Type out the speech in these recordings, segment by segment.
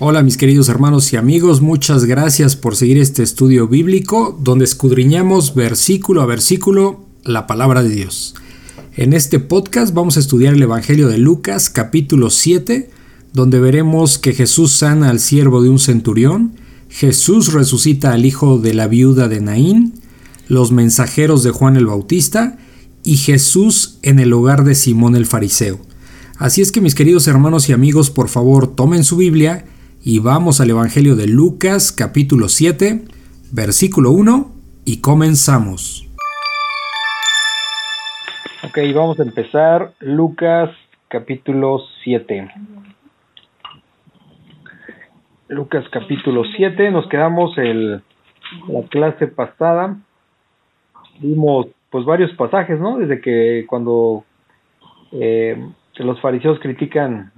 Hola mis queridos hermanos y amigos, muchas gracias por seguir este estudio bíblico donde escudriñamos versículo a versículo la palabra de Dios. En este podcast vamos a estudiar el Evangelio de Lucas capítulo 7, donde veremos que Jesús sana al siervo de un centurión, Jesús resucita al hijo de la viuda de Naín, los mensajeros de Juan el Bautista y Jesús en el hogar de Simón el Fariseo. Así es que mis queridos hermanos y amigos, por favor tomen su Biblia y vamos al Evangelio de Lucas capítulo 7, versículo 1 y comenzamos. Ok, vamos a empezar Lucas capítulo 7. Lucas capítulo 7, nos quedamos en la clase pasada, vimos pues varios pasajes, ¿no? Desde que cuando eh, los fariseos critican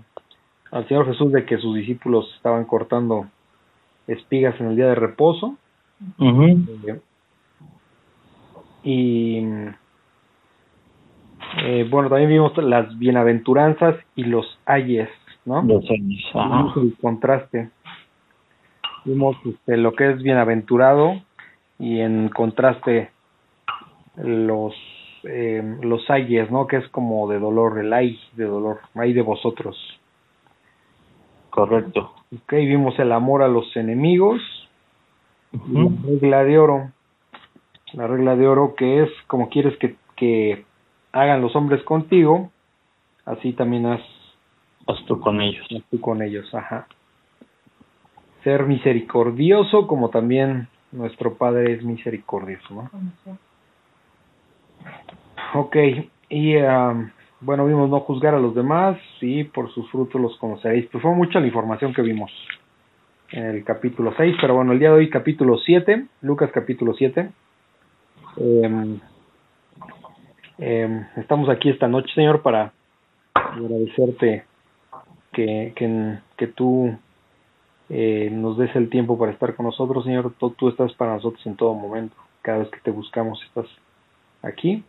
al Señor Jesús de que sus discípulos estaban cortando espigas en el día de reposo. Y eh, bueno, también vimos las bienaventuranzas y los ayes, ¿no? Los ayes, El contraste. Vimos este, lo que es bienaventurado y en contraste los eh, los ayes, ¿no? Que es como de dolor, el ay de dolor, ay de vosotros. Correcto. Ok, vimos el amor a los enemigos. La regla de oro. La regla de oro que es como quieres que, que hagan los hombres contigo, así también haz, haz tú con ellos. Haz tú con ellos, ajá. Ser misericordioso como también nuestro Padre es misericordioso, ¿no? Ok, y um, bueno, vimos no juzgar a los demás y por sus frutos los conoceréis. Pues fue mucha la información que vimos en el capítulo 6, pero bueno, el día de hoy capítulo 7, Lucas capítulo 7. Em, em, estamos aquí esta noche, Señor, para agradecerte que, que, que tú eh, nos des el tiempo para estar con nosotros, Señor. Tú estás para nosotros en todo momento. Cada vez que te buscamos estás aquí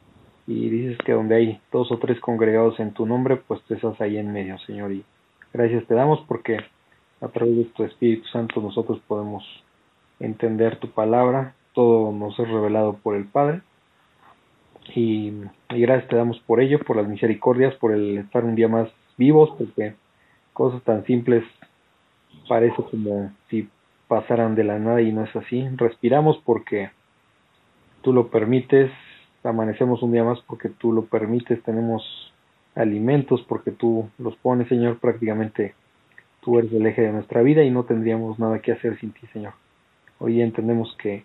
y dices que donde hay dos o tres congregados en tu nombre, pues tú estás ahí en medio, Señor. Y gracias te damos porque a través de tu Espíritu Santo nosotros podemos entender tu palabra, todo nos es revelado por el Padre. Y, gracias te damos por ello, por las misericordias, por el estar un día más vivos, porque cosas tan simples parece como si pasaran de la nada y no es así. Respiramos porque tú lo permites, amanecemos un día más porque tú lo permites, tenemos alimentos porque tú los pones, Señor, prácticamente tú eres el eje de nuestra vida y no tendríamos nada que hacer sin ti, Señor. Hoy entendemos que,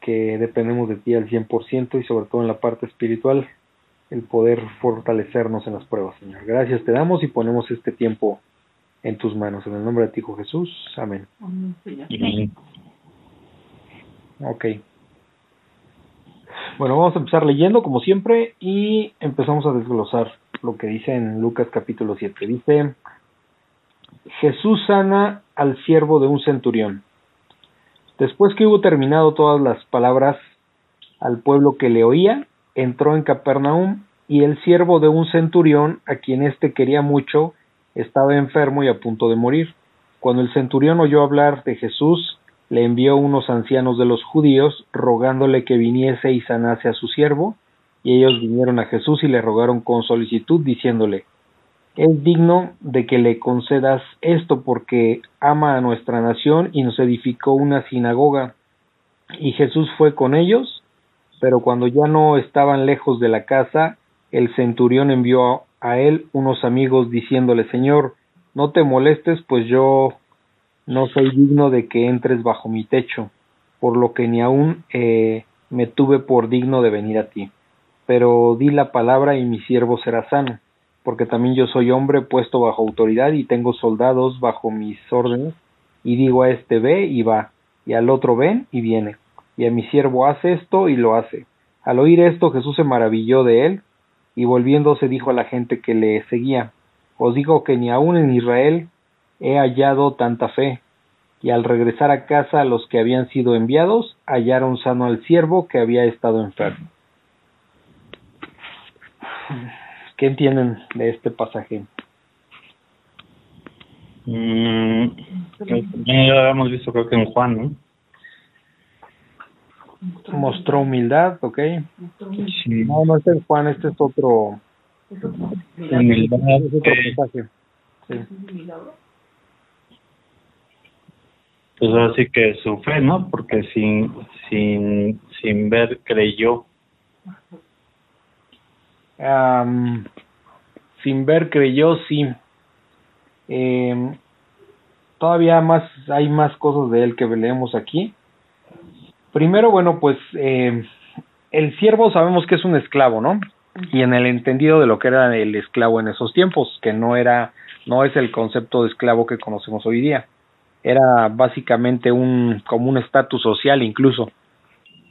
que dependemos de ti al 100% y sobre todo en la parte espiritual, el poder fortalecernos en las pruebas, Señor. Gracias te damos y ponemos este tiempo en tus manos. En el nombre de ti, Hijo Jesús. Amén. Amén. Ok. Bueno, vamos a empezar leyendo como siempre y empezamos a desglosar lo que dice en Lucas capítulo 7. Dice, Jesús sana al siervo de un centurión. Después que hubo terminado todas las palabras al pueblo que le oía, entró en Capernaum y el siervo de un centurión, a quien éste quería mucho, estaba enfermo y a punto de morir. Cuando el centurión oyó hablar de Jesús, le envió unos ancianos de los judíos rogándole que viniese y sanase a su siervo, y ellos vinieron a Jesús y le rogaron con solicitud, diciéndole Es digno de que le concedas esto porque ama a nuestra nación y nos edificó una sinagoga. Y Jesús fue con ellos, pero cuando ya no estaban lejos de la casa, el centurión envió a él unos amigos diciéndole Señor, no te molestes, pues yo no soy digno de que entres bajo mi techo, por lo que ni aun eh, me tuve por digno de venir a ti. Pero di la palabra y mi siervo será sano, porque también yo soy hombre puesto bajo autoridad y tengo soldados bajo mis órdenes, y digo a este ve y va, y al otro ven y viene, y a mi siervo hace esto y lo hace. Al oír esto Jesús se maravilló de él, y volviéndose dijo a la gente que le seguía, Os digo que ni aun en Israel he hallado tanta fe. Y al regresar a casa los que habían sido enviados hallaron sano al siervo que había estado enfermo. ¿Qué entienden de este pasaje? Mm, Ya lo habíamos visto creo que en Juan, ¿no? Mostró humildad, ok. Sí. No, no es Juan, este es otro, Humildad, es otro pasaje. Sí. Pues ahora sí que su fe, ¿no? Porque sin, sin, sin ver creyó. Am, sin ver creyó sí. Em, todavía más hay más cosas de él que leemos aquí. Primero, bueno, pues em, el siervo sabemos que es un esclavo, ¿no? Y en el entendido de lo que era el esclavo en esos tiempos, que no era, no es el concepto de esclavo que conocemos hoy día. Era básicamente un, como un estatus social incluso.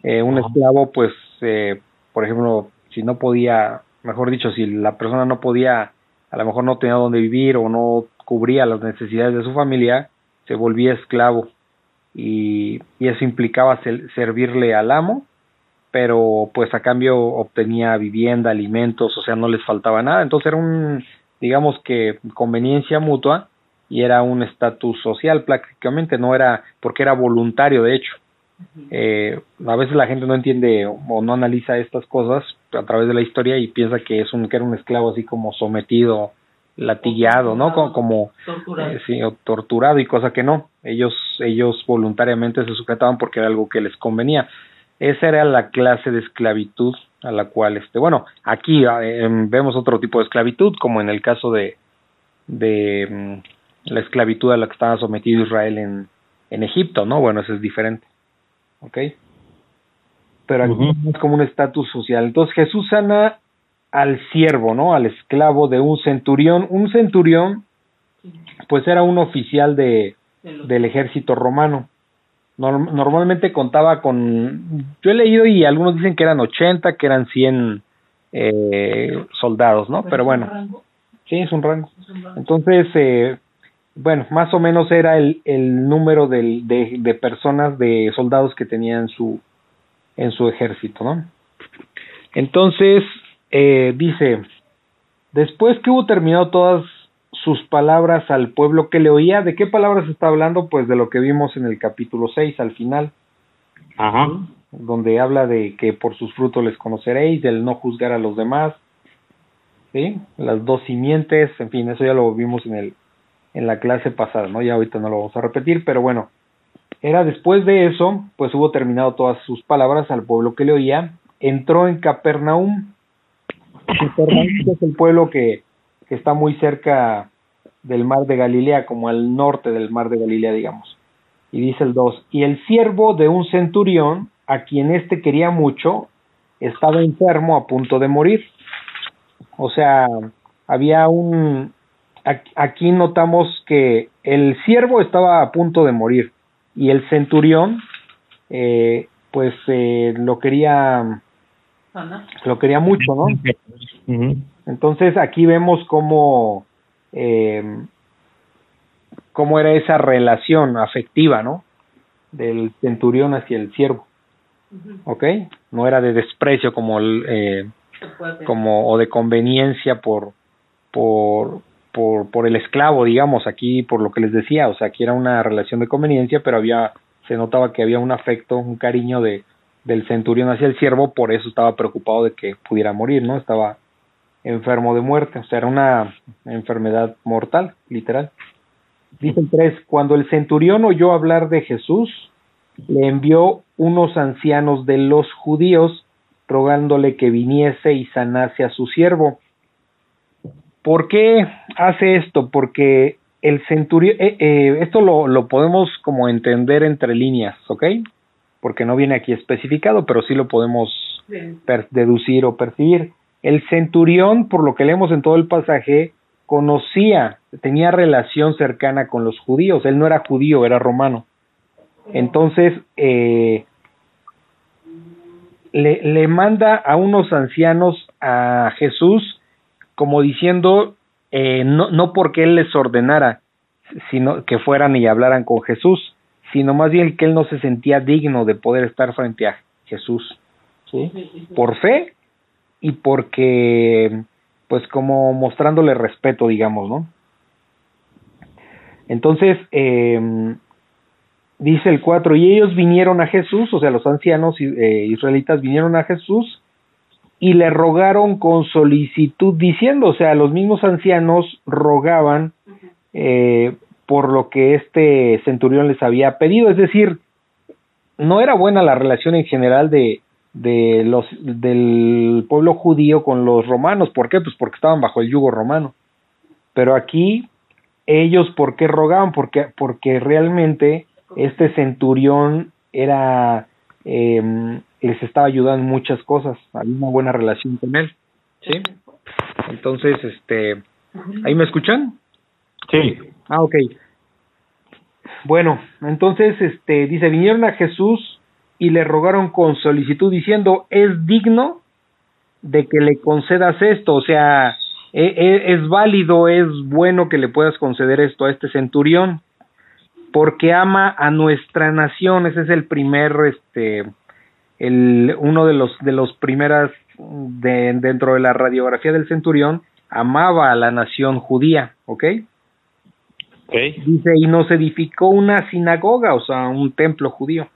Eh, un esclavo, pues, eh, por ejemplo, si no podía, mejor dicho, si la persona no podía, a lo mejor no tenía dónde vivir o no cubría las necesidades de su familia, se volvía esclavo. Y, y eso implicaba ser- servirle al amo, pero pues a cambio obtenía vivienda, alimentos, o sea, no les faltaba nada, entonces era un, digamos que conveniencia mutua y era un estatus social prácticamente, no era, porque era voluntario de hecho. Eh, a veces la gente no entiende o, no analiza estas cosas a través de la historia y piensa que es un que era un esclavo así como sometido, latigueado, ¿no? Como, como eh, sí, o torturado y cosa que no. Ellos ellos voluntariamente se sujetaban porque era algo que les convenía. Esa era la clase de esclavitud a la cual este, bueno, aquí eh, vemos otro tipo de esclavitud como en el caso de de mm, la esclavitud a la que estaba sometido Israel en en Egipto, ¿no? Bueno, eso es diferente. ¿Ok? Pero aquí es como un estatus social. Entonces Jesús sana al siervo, ¿no? Al esclavo de un centurión. Un centurión, pues era un oficial de, del ejército romano. Norm- normalmente contaba con, yo he leído y algunos dicen que eran 80, que eran 100 eh, soldados, ¿no? Pero bueno, sí, es un rango. Entonces, eh, bueno, más o menos era el, el número del, de, de personas, de soldados que tenía en su, en su ejército, ¿no? Entonces, eh, dice, después que hubo terminado todas sus palabras al pueblo que le oía, ¿de qué palabras está hablando? Pues de lo que vimos en el capítulo 6 al final, Ajá. donde habla de que por sus frutos les conoceréis, del no juzgar a los demás, ¿sí? Las dos simientes, en fin, eso ya lo vimos en el en la clase pasada, ¿no? Ya ahorita no lo vamos a repetir, pero bueno, era después de eso, pues hubo terminado todas sus palabras al pueblo que le oía, entró en Capernaum, Capernaum es el pueblo que, que está muy cerca del mar de Galilea, como al norte del mar de Galilea, digamos. Y dice el 2, y el siervo de un centurión, a quien éste quería mucho, estaba enfermo a punto de morir. O sea, había un... Aquí notamos que el siervo estaba a punto de morir y el centurión, eh, pues eh, lo quería, lo quería mucho, ¿no? Entonces aquí vemos cómo, eh, cómo era esa relación afectiva, ¿no? Del centurión hacia el siervo, ¿ok? No era de desprecio como el, eh, como o de conveniencia por por por por el esclavo digamos aquí por lo que les decía o sea aquí era una relación de conveniencia pero había se notaba que había un afecto un cariño de del centurión hacia el siervo por eso estaba preocupado de que pudiera morir no estaba enfermo de muerte o sea era una enfermedad mortal literal dice el 3 cuando el centurión oyó hablar de Jesús le envió unos ancianos de los judíos rogándole que viniese y sanase a su siervo. ¿Por qué hace esto? Porque el centurión, eh, eh, esto lo, lo podemos como entender entre líneas, ¿ok? Porque no viene aquí especificado, pero sí lo podemos deducir o percibir. El centurión, por lo que leemos en todo el pasaje, conocía, tenía relación cercana con los judíos. Él no era judío, era romano. Entonces, eh, le, le manda a unos ancianos a Jesús como diciendo, eh, no, no porque él les ordenara, sino que fueran y hablaran con Jesús, sino más bien que él no se sentía digno de poder estar frente a Jesús, ¿sí? Por fe y porque, pues como mostrándole respeto, digamos, ¿no? Entonces, eh, dice el 4, y ellos vinieron a Jesús, o sea, los ancianos eh, israelitas vinieron a Jesús y le rogaron con solicitud, diciendo, o sea, los mismos ancianos rogaban eh, por lo que este centurión les había pedido, es decir, no era buena la relación en general de, de los del pueblo judío con los romanos, ¿por qué? Pues porque estaban bajo el yugo romano. Pero aquí ellos ¿por qué rogaban? Porque porque realmente este centurión era eh, les estaba ayudando en muchas cosas, había una buena relación con él, ¿sí? Entonces, este, ¿ahí me escuchan? Sí. Ah, ok. Bueno, entonces, este, dice, vinieron a Jesús y le rogaron con solicitud diciendo, es digno de que le concedas esto, o sea, e, e, es válido, es bueno que le puedas conceder esto a este centurión porque ama a nuestra nación. Ese es el primer, este, el, uno de los, de los primeras de, dentro de la radiografía del centurión, amaba a la nación judía, ¿ok? Okay. Dice, y nos edificó una sinagoga, o sea, un templo judío.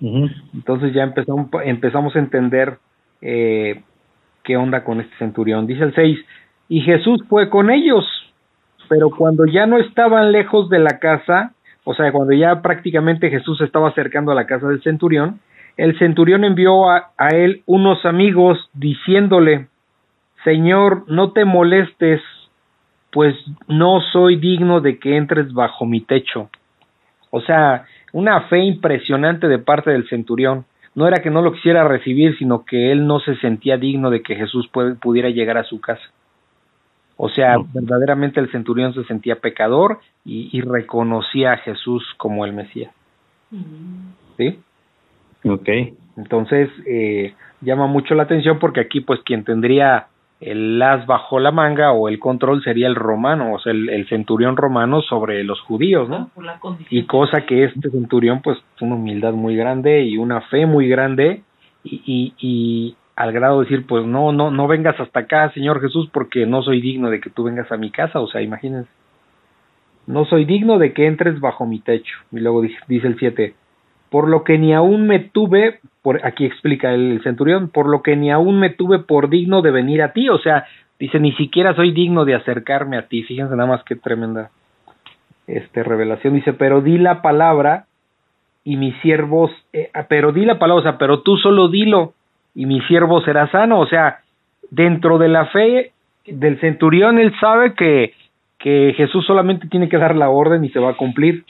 Entonces ya empezamos, empezamos a entender eh, qué onda con este centurión. Dice el 6, y Jesús fue con ellos, pero cuando ya no estaban lejos de la casa, o sea, cuando ya prácticamente Jesús estaba acercando a la casa del centurión, el centurión envió a, a él unos amigos diciéndole, Señor, no te molestes, pues no soy digno de que entres bajo mi techo. O sea, una fe impresionante de parte del centurión. No era que no lo quisiera recibir, sino que él no se sentía digno de que Jesús pudiera llegar a su casa. O sea, no. verdaderamente el centurión se sentía pecador y, y, reconocía a Jesús como el Mesías. ¿Sí? Ok. Entonces, eh, llama mucho la atención porque aquí, pues, quien tendría el as bajo la manga o el control sería el romano, o sea, el, el centurión romano sobre los judíos, ¿no? Y cosa que este centurión, pues, una humildad muy grande y una fe muy grande y, y, y al grado de decir, pues no, no, no vengas hasta acá, Señor Jesús, porque no soy digno de que tú vengas a mi casa, o sea, imagínense. No soy digno de que entres bajo mi techo. Y luego dice, el 7, por lo que ni aún me tuve, por aquí explica el centurión, por lo que ni aún me tuve por digno de venir a ti, o sea, dice, ni siquiera soy digno de acercarme a ti, fíjense nada más qué tremenda este revelación, dice, pero di la palabra y mis siervos, eh, pero di la palabra, o sea, pero tú solo dilo y mi siervo será sano. O sea, dentro de la fe del centurión, él sabe que, que Jesús solamente tiene que dar la orden y se va a cumplir.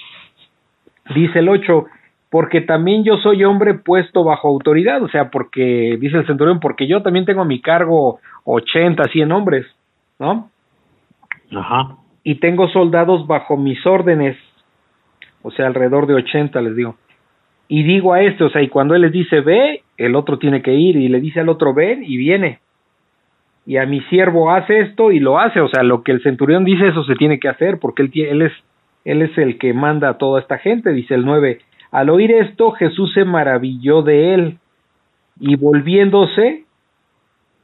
Dice el 8, porque también yo soy hombre puesto bajo autoridad, o sea, porque, dice el centurión, porque yo también tengo a mi cargo 80, 100 hombres, ¿no? Ajá. Y tengo soldados bajo mis órdenes, o sea, alrededor de 80, les digo y digo a este, o sea, y cuando él les dice ve, el otro tiene que ir y le dice al otro ven y viene. Y a mi siervo hace esto y lo hace, o sea, lo que el centurión dice eso se tiene que hacer porque él, él es él es el que manda a toda esta gente, dice el 9. Al oír esto, Jesús se maravilló de él y volviéndose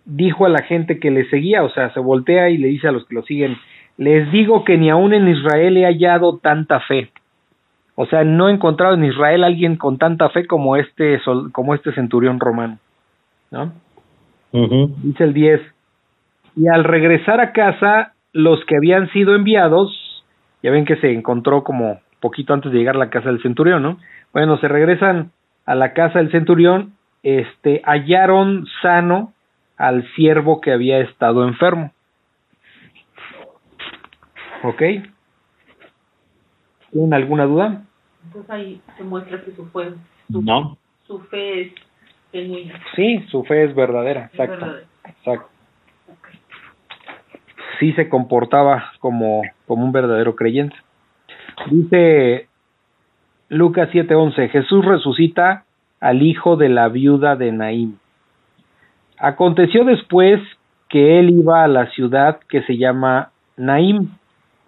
dijo a la gente que le seguía, o sea, se voltea y le dice a los que lo siguen, les digo que ni aún en Israel he hallado tanta fe. O sea, no he encontrado en Israel alguien con tanta fe como este, como este centurión romano. ¿no? Uh -huh. Dice el 10. Y al regresar a casa, los que habían sido enviados, ya ven que se encontró como poquito antes de llegar a la casa del centurión, ¿no? Bueno, se regresan a la casa del centurión, este, hallaron sano al siervo que había estado enfermo. ¿Ok? ¿Tienen alguna duda? Entonces ahí se muestra que su fe, su, no. su fe es genuina. Sí, su fe es verdadera, Es exacto. verdadera. exacto. Sí se comportaba como, como un verdadero creyente. Dice Lucas 7:11, Jesús resucita al hijo de la viuda de Naín. Aconteció después que él iba a la ciudad que se llama Naim,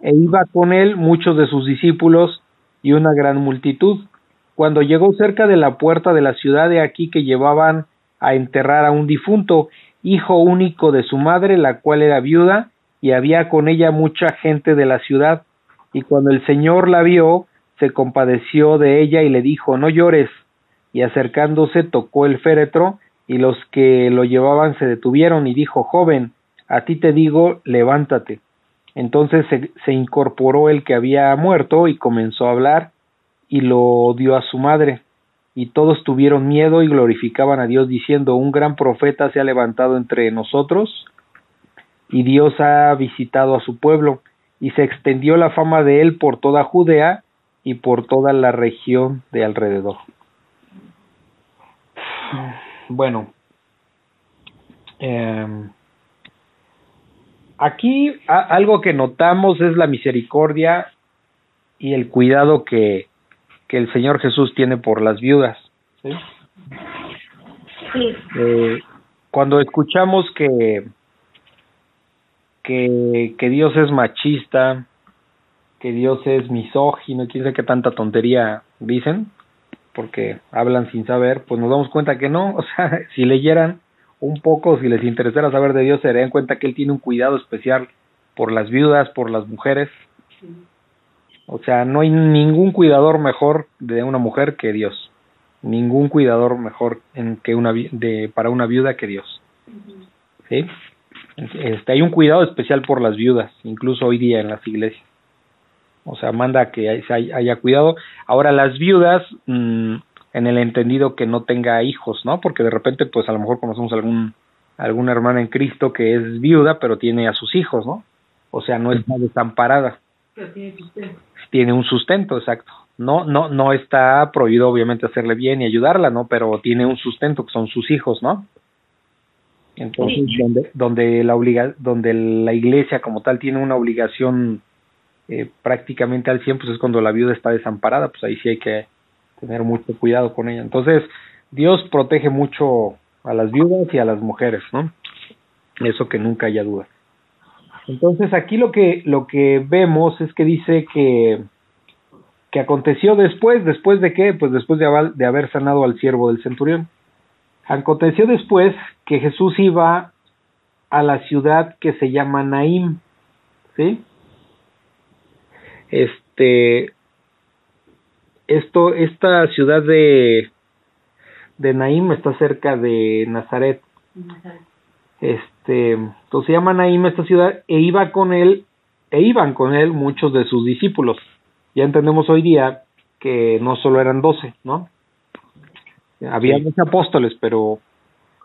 e iba con él muchos de sus discípulos y una gran multitud. Cuando llegó cerca de la puerta de la ciudad de aquí que llevaban a enterrar a un difunto, hijo único de su madre, la cual era viuda, y había con ella mucha gente de la ciudad, Y cuando el Señor la vio, se compadeció de ella y le dijo, no llores. Y acercándose tocó el féretro, y los que lo llevaban se detuvieron y dijo, joven, a ti te digo, levántate. Entonces se, incorporó el que había muerto y comenzó a hablar y lo dio a su madre. Y todos tuvieron miedo y glorificaban a Dios diciendo, un gran profeta se ha levantado entre nosotros y Dios ha visitado a su pueblo. Y se extendió la fama de él por toda Judea y por toda la región de alrededor. Bueno, eh, aquí a, algo que notamos es la misericordia y el cuidado que, que el Señor Jesús tiene por las viudas. ¿sí? Sí. Eh, cuando escuchamos que, que, que Dios es machista, que Dios es misógino, quién sabe qué tanta tontería dicen, porque hablan sin saber, pues nos damos cuenta que no, o sea, si leyeran un poco, si les interesara saber de Dios, se darían cuenta que Él tiene un cuidado especial por las viudas, por las mujeres. O sea, no hay ningún cuidador mejor de una mujer que Dios. Ningún cuidador mejor que una de para una viuda que Dios. ¿Sí? Este, hay un cuidado especial por las viudas, incluso hoy día en las iglesias. O sea, manda que hay- hay- haya cuidado. Ahora, las viudas, mm, en el entendido que no tenga hijos, ¿no? Porque de repente, pues a lo mejor conocemos algún alguna hermana en Cristo que es viuda, pero tiene a sus hijos, ¿no? O sea, no está desamparada Pero tiene sustento. tiene un sustento, exacto. No, no, no está prohibido obviamente hacerle bien y ayudarla, ¿no? Pero tiene un sustento que son sus hijos, ¿no? Entonces, Sí. donde, donde la obliga, donde la iglesia como tal tiene una obligación eh, prácticamente al 100, pues es cuando la viuda está desamparada, pues ahí sí hay que tener mucho cuidado con ella. Entonces, Dios protege mucho a las viudas y a las mujeres, ¿no? Eso que nunca haya duda. Entonces aquí lo que lo que vemos es que dice que que aconteció después, después de qué? Pues después de haber, de haber sanado al siervo del centurión. Aconteció después que Jesús iba a la ciudad que se llama Naim, ¿sí? Este esto esta ciudad de de Naim está cerca de Nazaret. Este, entonces se llama Naim esta ciudad e iba con él e iban con él muchos de sus discípulos. Ya entendemos hoy día que no solo eran doce, ¿no? Había Sí. muchos apóstoles, pero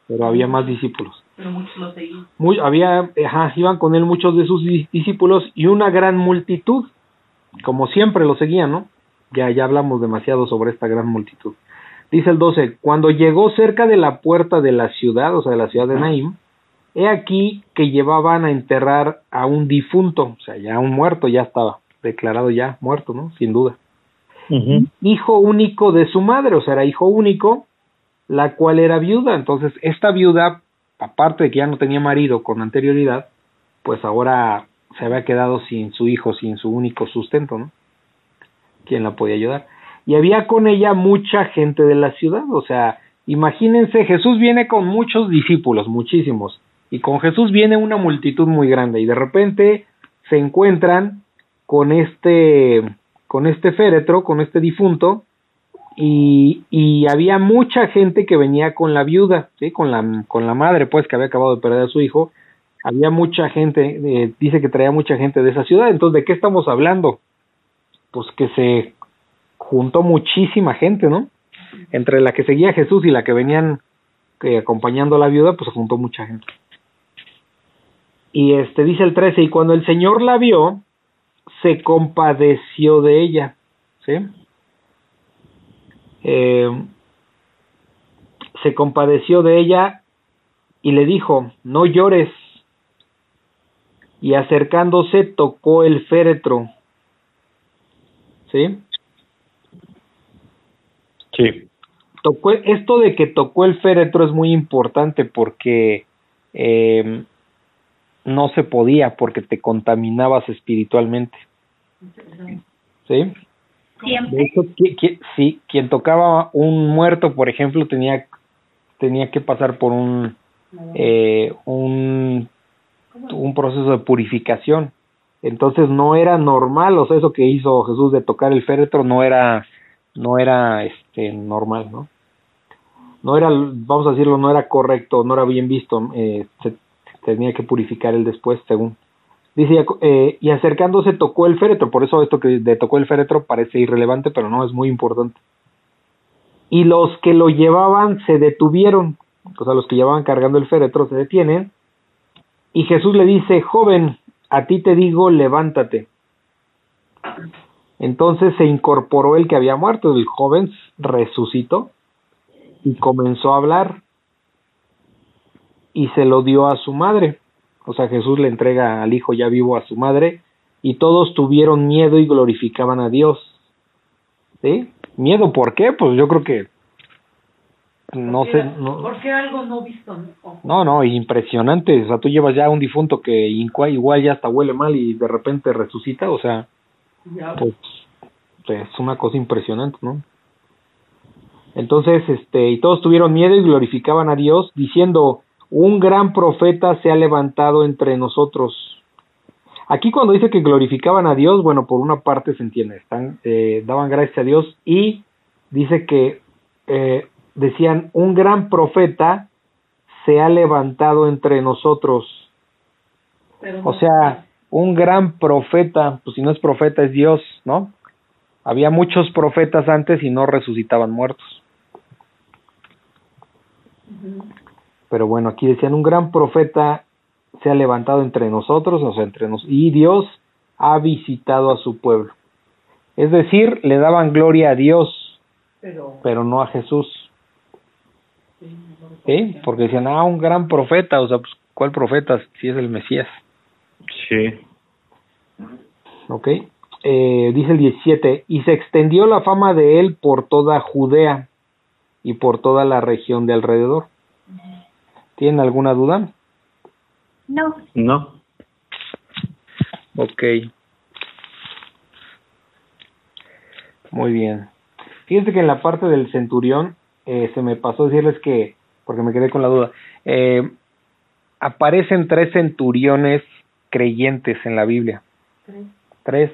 pero había más discípulos. Pero muchos lo seguían. Muy, había, ajá, iban con él muchos de sus di- discípulos y una gran multitud, como siempre lo seguían, ¿no? Ya, ya hablamos demasiado sobre esta gran multitud. Dice el 12, cuando llegó cerca de la puerta de la ciudad, o sea, de la ciudad de Naim, he aquí que llevaban a enterrar a un difunto, o sea, ya un muerto, ya estaba declarado ya muerto, ¿no? Sin duda hijo único de su madre, o sea, era hijo único, la cual era viuda. Entonces, esta viuda, aparte de que ya no tenía marido con anterioridad, pues ahora se había quedado sin su hijo, sin su único sustento, ¿no? ¿Quién la podía ayudar? Y había con ella mucha gente de la ciudad, o sea, imagínense, Jesús viene con muchos discípulos, muchísimos, y con Jesús viene una multitud muy grande, y de repente se encuentran con este con este féretro, con este difunto, y, y había mucha gente que venía con la viuda, ¿sí? con, la, con la madre, pues, que había acabado de perder a su hijo. Había mucha gente, eh, dice que traía mucha gente de esa ciudad. Entonces, ¿de qué estamos hablando? Pues que se juntó muchísima gente, ¿no? Entre la que seguía a Jesús y la que venían eh, acompañando a la viuda, pues se juntó mucha gente. Y este dice el 13, y cuando el Señor la vio, se compadeció de ella, ¿sí? Eh, se compadeció de ella y le dijo, no llores. Y acercándose tocó el féretro. ¿Sí? Sí. Tocó, esto de que tocó el féretro es muy importante porque eh, no se podía, porque te contaminabas espiritualmente. ¿Sí? De hecho, sí, quien tocaba un muerto, por ejemplo, tenía, tenía que pasar por un, eh, un, un proceso de purificación. Entonces no era normal, o sea, eso que hizo Jesús de tocar el féretro no era, no era este normal, ¿no? No era, vamos a decirlo, no era correcto, no era bien visto, eh, se, tenía que purificar el después, según. Dice, eh, y acercándose tocó el féretro, por eso esto que tocó el féretro parece irrelevante, pero no, es muy importante. Y los que lo llevaban se detuvieron, o sea, los que llevaban cargando el féretro se detienen, y Jesús le dice, joven, a ti te digo, levántate. Entonces se incorporó el que había muerto, el joven resucitó y comenzó a hablar y se lo dio a su madre. O sea, Jesús le entrega al hijo ya vivo a su madre y todos tuvieron miedo y glorificaban a Dios. ¿Sí? ¿Miedo por qué? Pues yo creo que no sé. No, Porque algo no visto, ¿no? no, no, impresionante. O sea, tú llevas ya un difunto que igual ya hasta huele mal y de repente resucita. O sea, Ya, pues es una cosa impresionante, ¿no? Entonces, este, y todos tuvieron miedo y glorificaban a Dios, diciendo, un gran profeta se ha levantado entre nosotros. Aquí cuando dice que glorificaban a Dios, bueno, por una parte se entiende, están, eh, daban gracias a Dios y dice que eh, decían, un gran profeta se ha levantado entre nosotros. pero O sea, un gran profeta, pues si no es profeta es Dios, ¿no? Había muchos profetas antes y no resucitaban muertos. Pero bueno, aquí decían, un gran profeta se ha levantado entre nosotros, o sea, entre nos y Dios ha visitado a su pueblo. Es decir, le daban gloria a Dios, pero pero no a Jesús. Sí. Porque decían, ah, un gran profeta, o sea, pues, ¿cuál profeta? Si es el Mesías. Sí. ¿ok? Eh, dice el 17, y se extendió la fama de él por toda Judea y por toda la región de alrededor. ¿Tienen alguna duda? No, ¿No? Ok. Muy bien. Fíjense que en la parte del centurión eh, se me pasó decirles que, porque me quedé con la duda, eh, aparecen tres centuriones creyentes en la Biblia. Tres.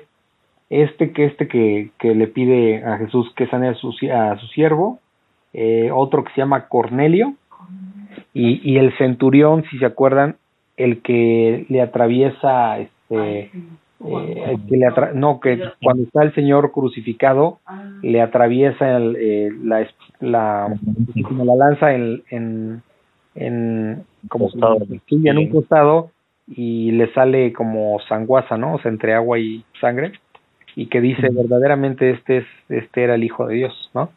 Este que este que, que le pide a Jesús que sane a su, a su siervo, eh, otro que se llama Cornelio, y, y el centurión, si se acuerdan, el que le atraviesa, este, Ay, sí. Eh, que le atra- no, que cuando está el Señor crucificado, Ah, le atraviesa el, eh, la, la, como la lanza en, en, en como Costado. en un costado y le sale como sanguaza, ¿no? O sea, entre agua y sangre y que dice verdaderamente este es este era el hijo de Dios, ¿no?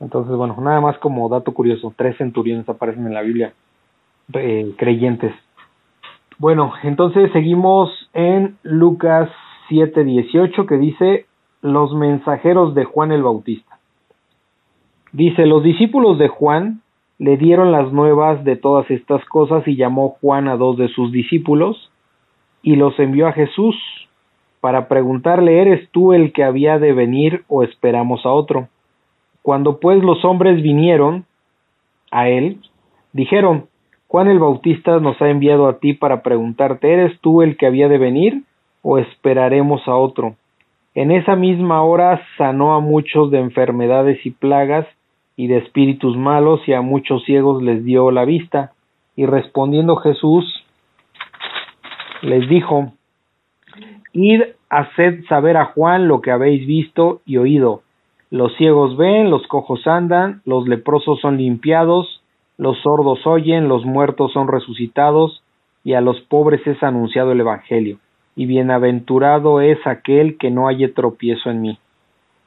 Entonces, bueno, nada más como dato curioso, tres centuriones aparecen en la Biblia eh, creyentes. Bueno, entonces seguimos en Lucas 7:18 que dice los mensajeros de Juan el Bautista. Dice, los discípulos de Juan le dieron las nuevas de todas estas cosas y llamó Juan a dos de sus discípulos y los envió a Jesús para preguntarle, ¿eres tú el que había de venir o esperamos a otro? Cuando pues los hombres vinieron a él, dijeron, Juan el Bautista nos ha enviado a ti para preguntarte, ¿eres tú el que había de venir o esperaremos a otro? En esa misma hora sanó a muchos de enfermedades y plagas y de espíritus malos y a muchos ciegos les dio la vista. Y respondiendo Jesús les dijo, Id, haced saber a Juan lo que habéis visto y oído. Los ciegos ven, los cojos andan, los leprosos son limpiados, los sordos oyen, los muertos son resucitados, y a los pobres es anunciado el Evangelio. Y bienaventurado es aquel que no halle tropiezo en mí.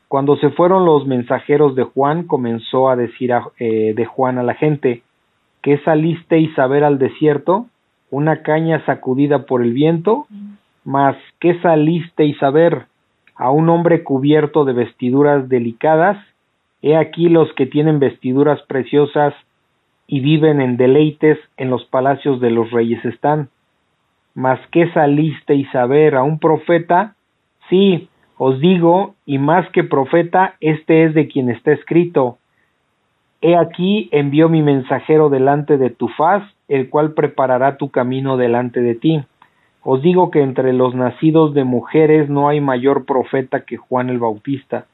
Cuando se fueron los mensajeros de Juan, comenzó a decir eh, de Juan a la gente, ¿qué salisteis a ver al desierto? ¿Una caña sacudida por el viento? Mas, ¿qué salisteis a ver? ¿A un hombre cubierto de vestiduras delicadas? He aquí los que tienen vestiduras preciosas y viven en deleites en los palacios de los reyes están. Mas, ¿qué salisteis a ver? ¿A un profeta? Sí, os digo, y más que profeta, este es de quien está escrito. He aquí envió mi mensajero delante de tu faz, el cual preparará tu camino delante de ti. Os digo que entre los nacidos de mujeres no hay mayor profeta que Juan el Bautista,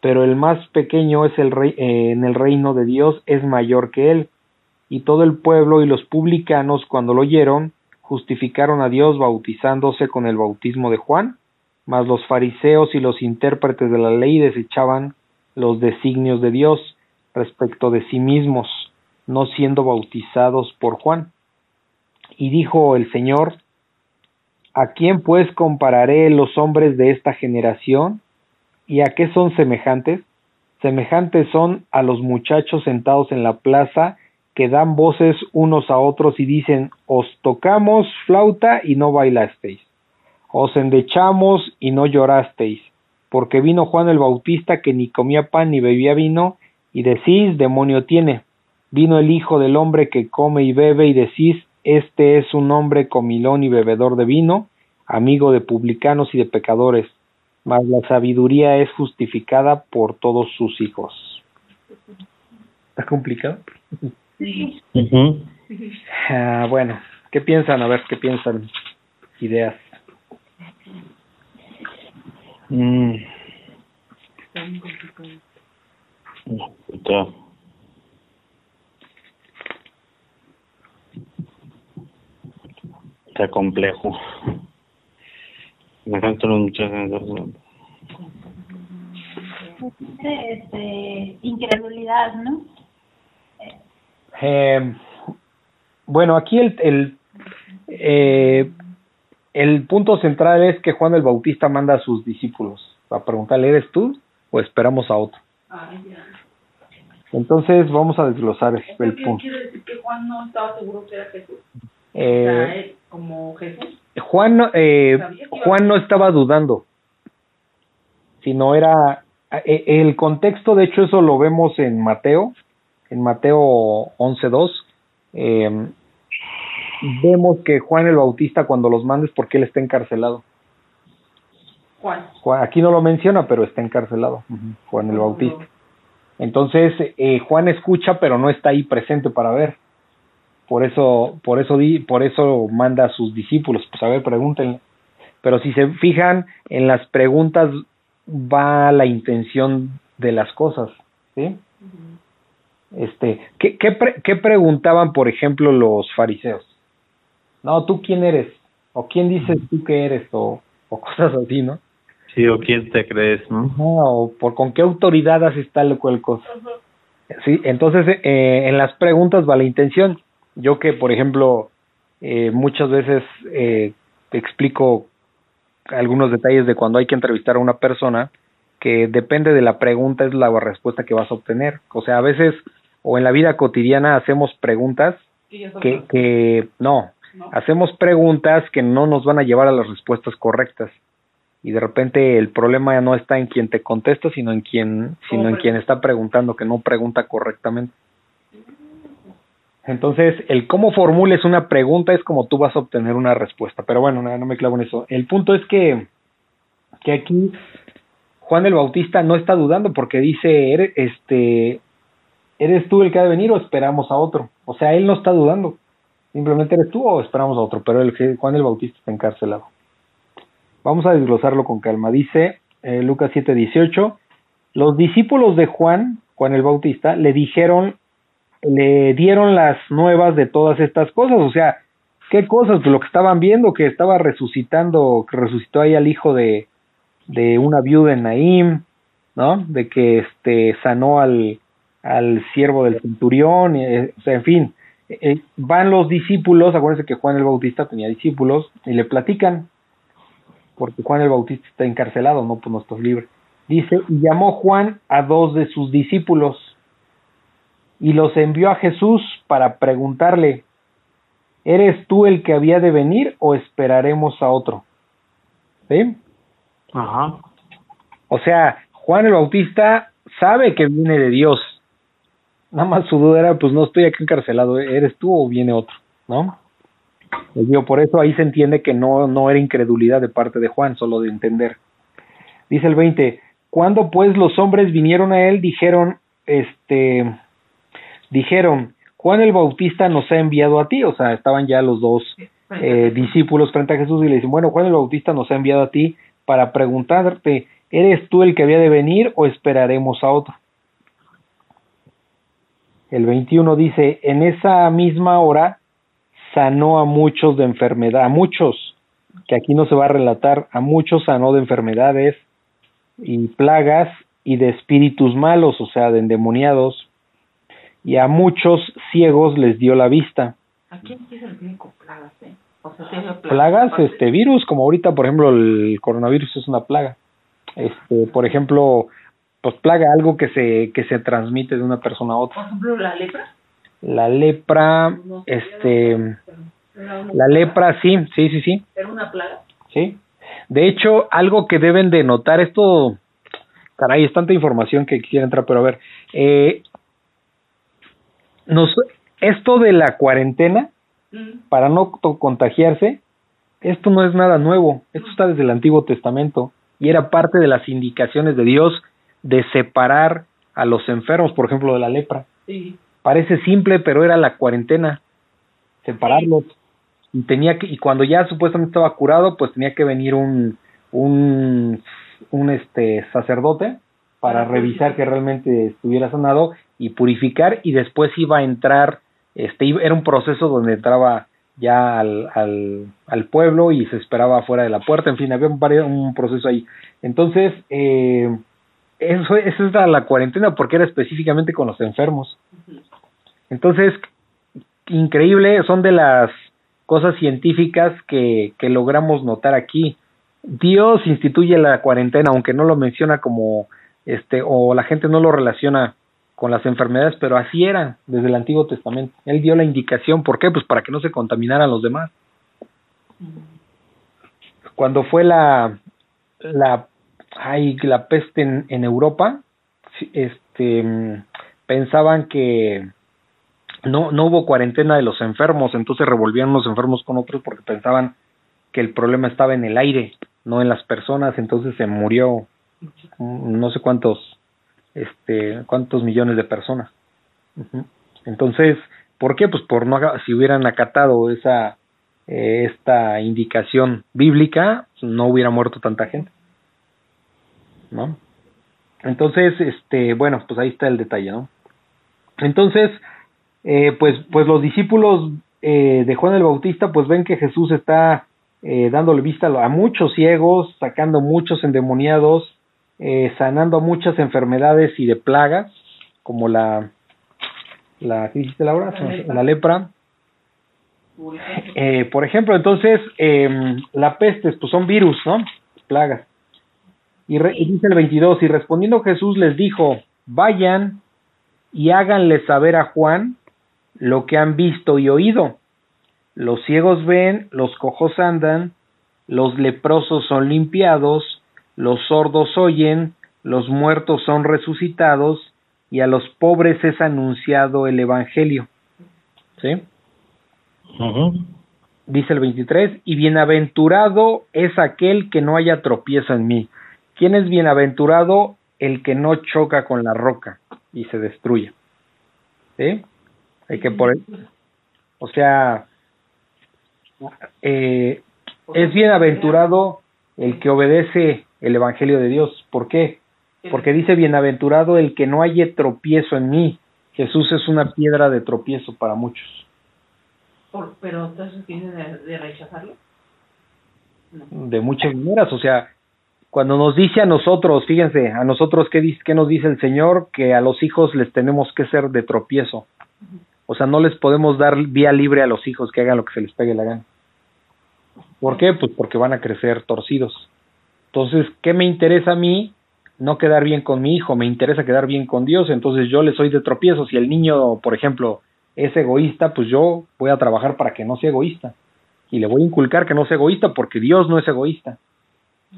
pero el más pequeño es el rey, eh, en el reino de Dios es mayor que él. Y todo el pueblo y los publicanos cuando lo oyeron justificaron a Dios bautizándose con el bautismo de Juan, mas los fariseos y los intérpretes de la ley desechaban los designios de Dios respecto de sí mismos, no siendo bautizados por Juan. Y dijo el Señor, ¿A quién pues compararé los hombres de esta generación? ¿Y a qué son semejantes? Semejantes son a los muchachos sentados en la plaza que dan voces unos a otros y dicen, os tocamos flauta y no bailasteis, os endechamos y no llorasteis, porque vino Juan el Bautista que ni comía pan ni bebía vino, y decís, demonio tiene. Vino el Hijo del Hombre que come y bebe, y decís, este es un hombre comilón y bebedor de vino, amigo de publicanos y de pecadores, mas la sabiduría es justificada por todos sus hijos. ¿Está complicado? Sí. Ujú. Ah, bueno, ¿qué piensan? A ver, ¿qué piensan? Ideas. Mm, Está complejo. Me encantan los muchachos. este, incredulidad, ¿no? Eh, bueno, aquí el, el, eh, el punto central es que Juan el Bautista manda a sus discípulos a preguntarle, ¿eres tú o esperamos a otro? Ah, ya. Entonces vamos a desglosar ¿Esto el qué punto. quiere decir que Juan no estaba seguro que era Jesús? o sea, Eh, como Jesús. Juan, no- eh, Juan no estaba dudando, sino era el contexto, de hecho eso lo vemos en Mateo, en Mateo 11.2, eh, vemos que Juan el Bautista cuando los mandes porque él está encarcelado. Juan. Juan- aquí no lo menciona, pero está encarcelado, Juan el Bautista. Entonces, eh, Juan escucha, pero no está ahí presente para ver. Por eso, por eso di, por eso manda a sus discípulos, pues a ver, pregúntenle. Pero si se fijan en las preguntas va la intención de las cosas, ¿sí? Este, ¿qué, qué, pre- qué preguntaban, por ejemplo, los fariseos? No, ¿tú quién eres? ¿O quién dices tú que eres? O, o cosas así, ¿no? Sí, o quién te crees, ¿no? No, o por con qué autoridad haces tal o cual cosa. Sí, entonces eh, en las preguntas va la intención. Yo que, por ejemplo, eh, muchas veces eh, te explico algunos detalles de cuando hay que entrevistar a una persona, que depende de la pregunta es la respuesta que vas a obtener. O sea, a veces o en la vida cotidiana hacemos preguntas que, no, ¿no? hacemos preguntas que no nos van a llevar a las respuestas correctas. Y de repente el problema no está en quien te contesta sino en quien sino en quien está preguntando que no pregunta correctamente. Entonces el cómo formules una pregunta es como tú vas a obtener una respuesta. Pero bueno no, no me clavo en eso. El punto es que que aquí Juan el Bautista no está dudando porque dice "Eres- este eres tú el que ha de venir o esperamos a otro o sea él no está dudando Simplemente eres tú o esperamos a otro, pero el Juan el Bautista está encarcelado. Vamos a desglosarlo con calma. Dice eh, Lucas 7:18, los discípulos de Juan, Juan el Bautista, le dijeron, le dieron las nuevas de todas estas cosas, o sea, ¿qué cosas? Pues lo que estaban viendo, que estaba resucitando, que resucitó ahí al hijo de, de una viuda en Naim, ¿no? De que este sanó al, al siervo del centurión, eh, o sea, en fin, eh, van los discípulos, acuérdense que Juan el Bautista tenía discípulos, y le platican, porque Juan el Bautista está encarcelado, no, pues no estás libre. Dice, y llamó Juan a dos de sus discípulos, y los envió a Jesús para preguntarle, ¿eres tú el que había de venir o esperaremos a otro? ¿Sí? Ajá. O sea, Juan el Bautista sabe que viene de Dios. Nada más su duda era, pues no estoy aquí encarcelado, ¿eres tú o viene otro? ¿No? Les digo, por eso ahí se entiende que no, no era incredulidad de parte de Juan, solo de entender. Dice el 20, cuando pues los hombres vinieron a él, dijeron, este, dijeron, Juan el Bautista nos ha enviado a ti, o sea, estaban ya los dos eh, discípulos frente a Jesús y le dicen, bueno, Juan el Bautista nos ha enviado a ti para preguntarte, ¿eres tú el que había de venir o esperaremos a otro? El 21 dice, en esa misma hora sanó a muchos de enfermedad, a muchos, que aquí no se va a relatar, a muchos sanó de enfermedades y plagas y de espíritus malos, o sea, de endemoniados, y a muchos ciegos les dio la vista. ¿A quién se le tiene con plagas, eh? O sea, sí plagas. Plagas, este virus, como ahorita, por ejemplo, el coronavirus es una plaga. Este, por ejemplo, pues plaga, algo que se, que se transmite de una persona a Por otra. ejemplo, la lepra. La lepra, No este, la lepra, sí, sí, sí, sí. Era una plaga. Sí. De hecho, algo que deben de notar, esto, caray, es tanta información que quisiera entrar, pero a ver, eh, nos, esto de la cuarentena, Mm. para no contagiarse, esto no es nada nuevo, esto está desde el Antiguo Testamento y era parte de las indicaciones de Dios de separar a los enfermos, por ejemplo, de la lepra. Sí. Parece simple, pero era la cuarentena, separarlos. Y tenía que y cuando ya supuestamente estaba curado, pues tenía que venir un un un este sacerdote para Para revisar que realmente estuviera sanado y purificar y después iba a entrar este era un proceso donde entraba ya al, al, al pueblo y se esperaba afuera de la puerta, en fin, había un, un proceso ahí. Entonces, eh, eso, eso era la cuarentena porque era específicamente con los enfermos. Entonces, increíble, son de las cosas científicas que, que logramos notar aquí. Dios instituye la cuarentena, aunque no lo menciona como, este, o la gente no lo relaciona con las enfermedades, pero así era desde el Antiguo Testamento. Él dio la indicación, ¿por qué? Pues para que no se contaminaran los demás. Cuando fue la, la, ay, la peste en, en Europa, este, mm, pensaban que no, no hubo cuarentena de los enfermos, entonces revolvían los enfermos con otros porque pensaban que el problema estaba en el aire, no en las personas, entonces se murió mm, no sé cuántos, este, cuántos millones de personas. Entonces, ¿por qué? Pues por no, si hubieran acatado esa, eh, esta indicación bíblica, no hubiera muerto tanta gente. ¿No? Entonces, este, bueno, pues ahí está el detalle, ¿no? Entonces, eh, pues, pues los discípulos eh, de Juan el Bautista, pues ven que Jesús está eh, dándole vista a muchos ciegos, sacando muchos endemoniados, eh, sanando muchas enfermedades y de plagas, como la, la ¿qué dijiste Laura? La lepra. La lepra. Por ejemplo. Entonces, eh, la peste, pues son virus, ¿no? Plagas. Y, re- y dice el 22, y respondiendo Jesús les dijo, vayan y háganle saber a Juan lo que han visto y oído. Los ciegos ven, los cojos andan, los leprosos son limpiados, los sordos oyen, los muertos son resucitados, y a los pobres es anunciado el Evangelio. ¿Sí? Dice el 23, y bienaventurado es aquel que no haya tropiezo en mí. ¿Quién es bienaventurado? El que no choca con la roca y se destruye. ¿Sí? Hay que por o sea, eh, es bienaventurado el que obedece el evangelio de Dios. ¿Por qué? Porque dice bienaventurado el que no haya tropiezo en mí. Jesús es una piedra de tropiezo para muchos. Por- pero entonces tiene de, de rechazarlo. No. de muchas maneras, o sea, cuando nos dice a nosotros, fíjense, a nosotros qué, nos dice el Señor, que a los hijos les tenemos que ser de tropiezo. O sea, no les podemos dar vía libre a los hijos que hagan lo que se les pegue la gana. ¿Por qué? Pues porque van a crecer torcidos. Entonces, ¿qué me interesa a mí? No quedar bien con mi hijo, me interesa quedar bien con Dios, entonces yo le soy de tropiezo. Si el niño, por ejemplo, es egoísta, pues yo voy a trabajar para que no sea egoísta y le voy a inculcar que no sea egoísta porque Dios no es egoísta.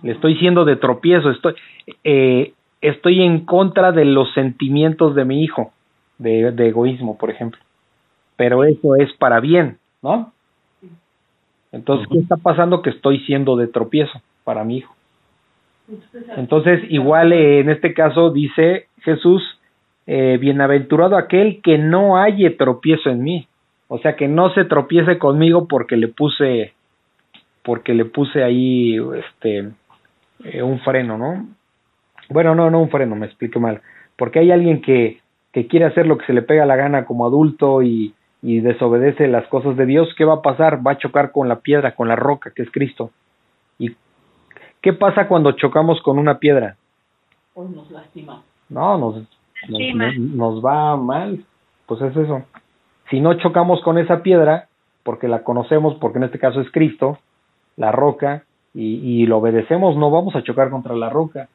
Le estoy siendo de tropiezo, estoy, eh, estoy en contra de los sentimientos de mi hijo, de, de egoísmo, por ejemplo. Pero eso es para bien, ¿no? Entonces, ¿qué está pasando? Que estoy siendo de tropiezo para mi hijo. Entonces, Entonces, igual eh, en este caso dice Jesús, eh, bienaventurado aquel que no halle tropiezo en mí. O sea, que no se tropiece conmigo porque le puse, porque le puse ahí, este, eh, un freno, ¿no? Bueno, no, no un freno, me expliqué mal. Porque hay alguien que, que quiere hacer lo que se le pega la gana como adulto y, y desobedece las cosas de Dios, ¿qué va a pasar? Va a chocar con la piedra, con la roca, que es Cristo. ¿Y qué pasa cuando chocamos con una piedra? Pues nos lastima. No, nos, nos, Lastima. nos- nos va mal. Pues es eso. Si no chocamos con esa piedra, porque la conocemos, porque en este caso es Cristo, la roca, y, y lo obedecemos, no vamos a chocar contra la roca.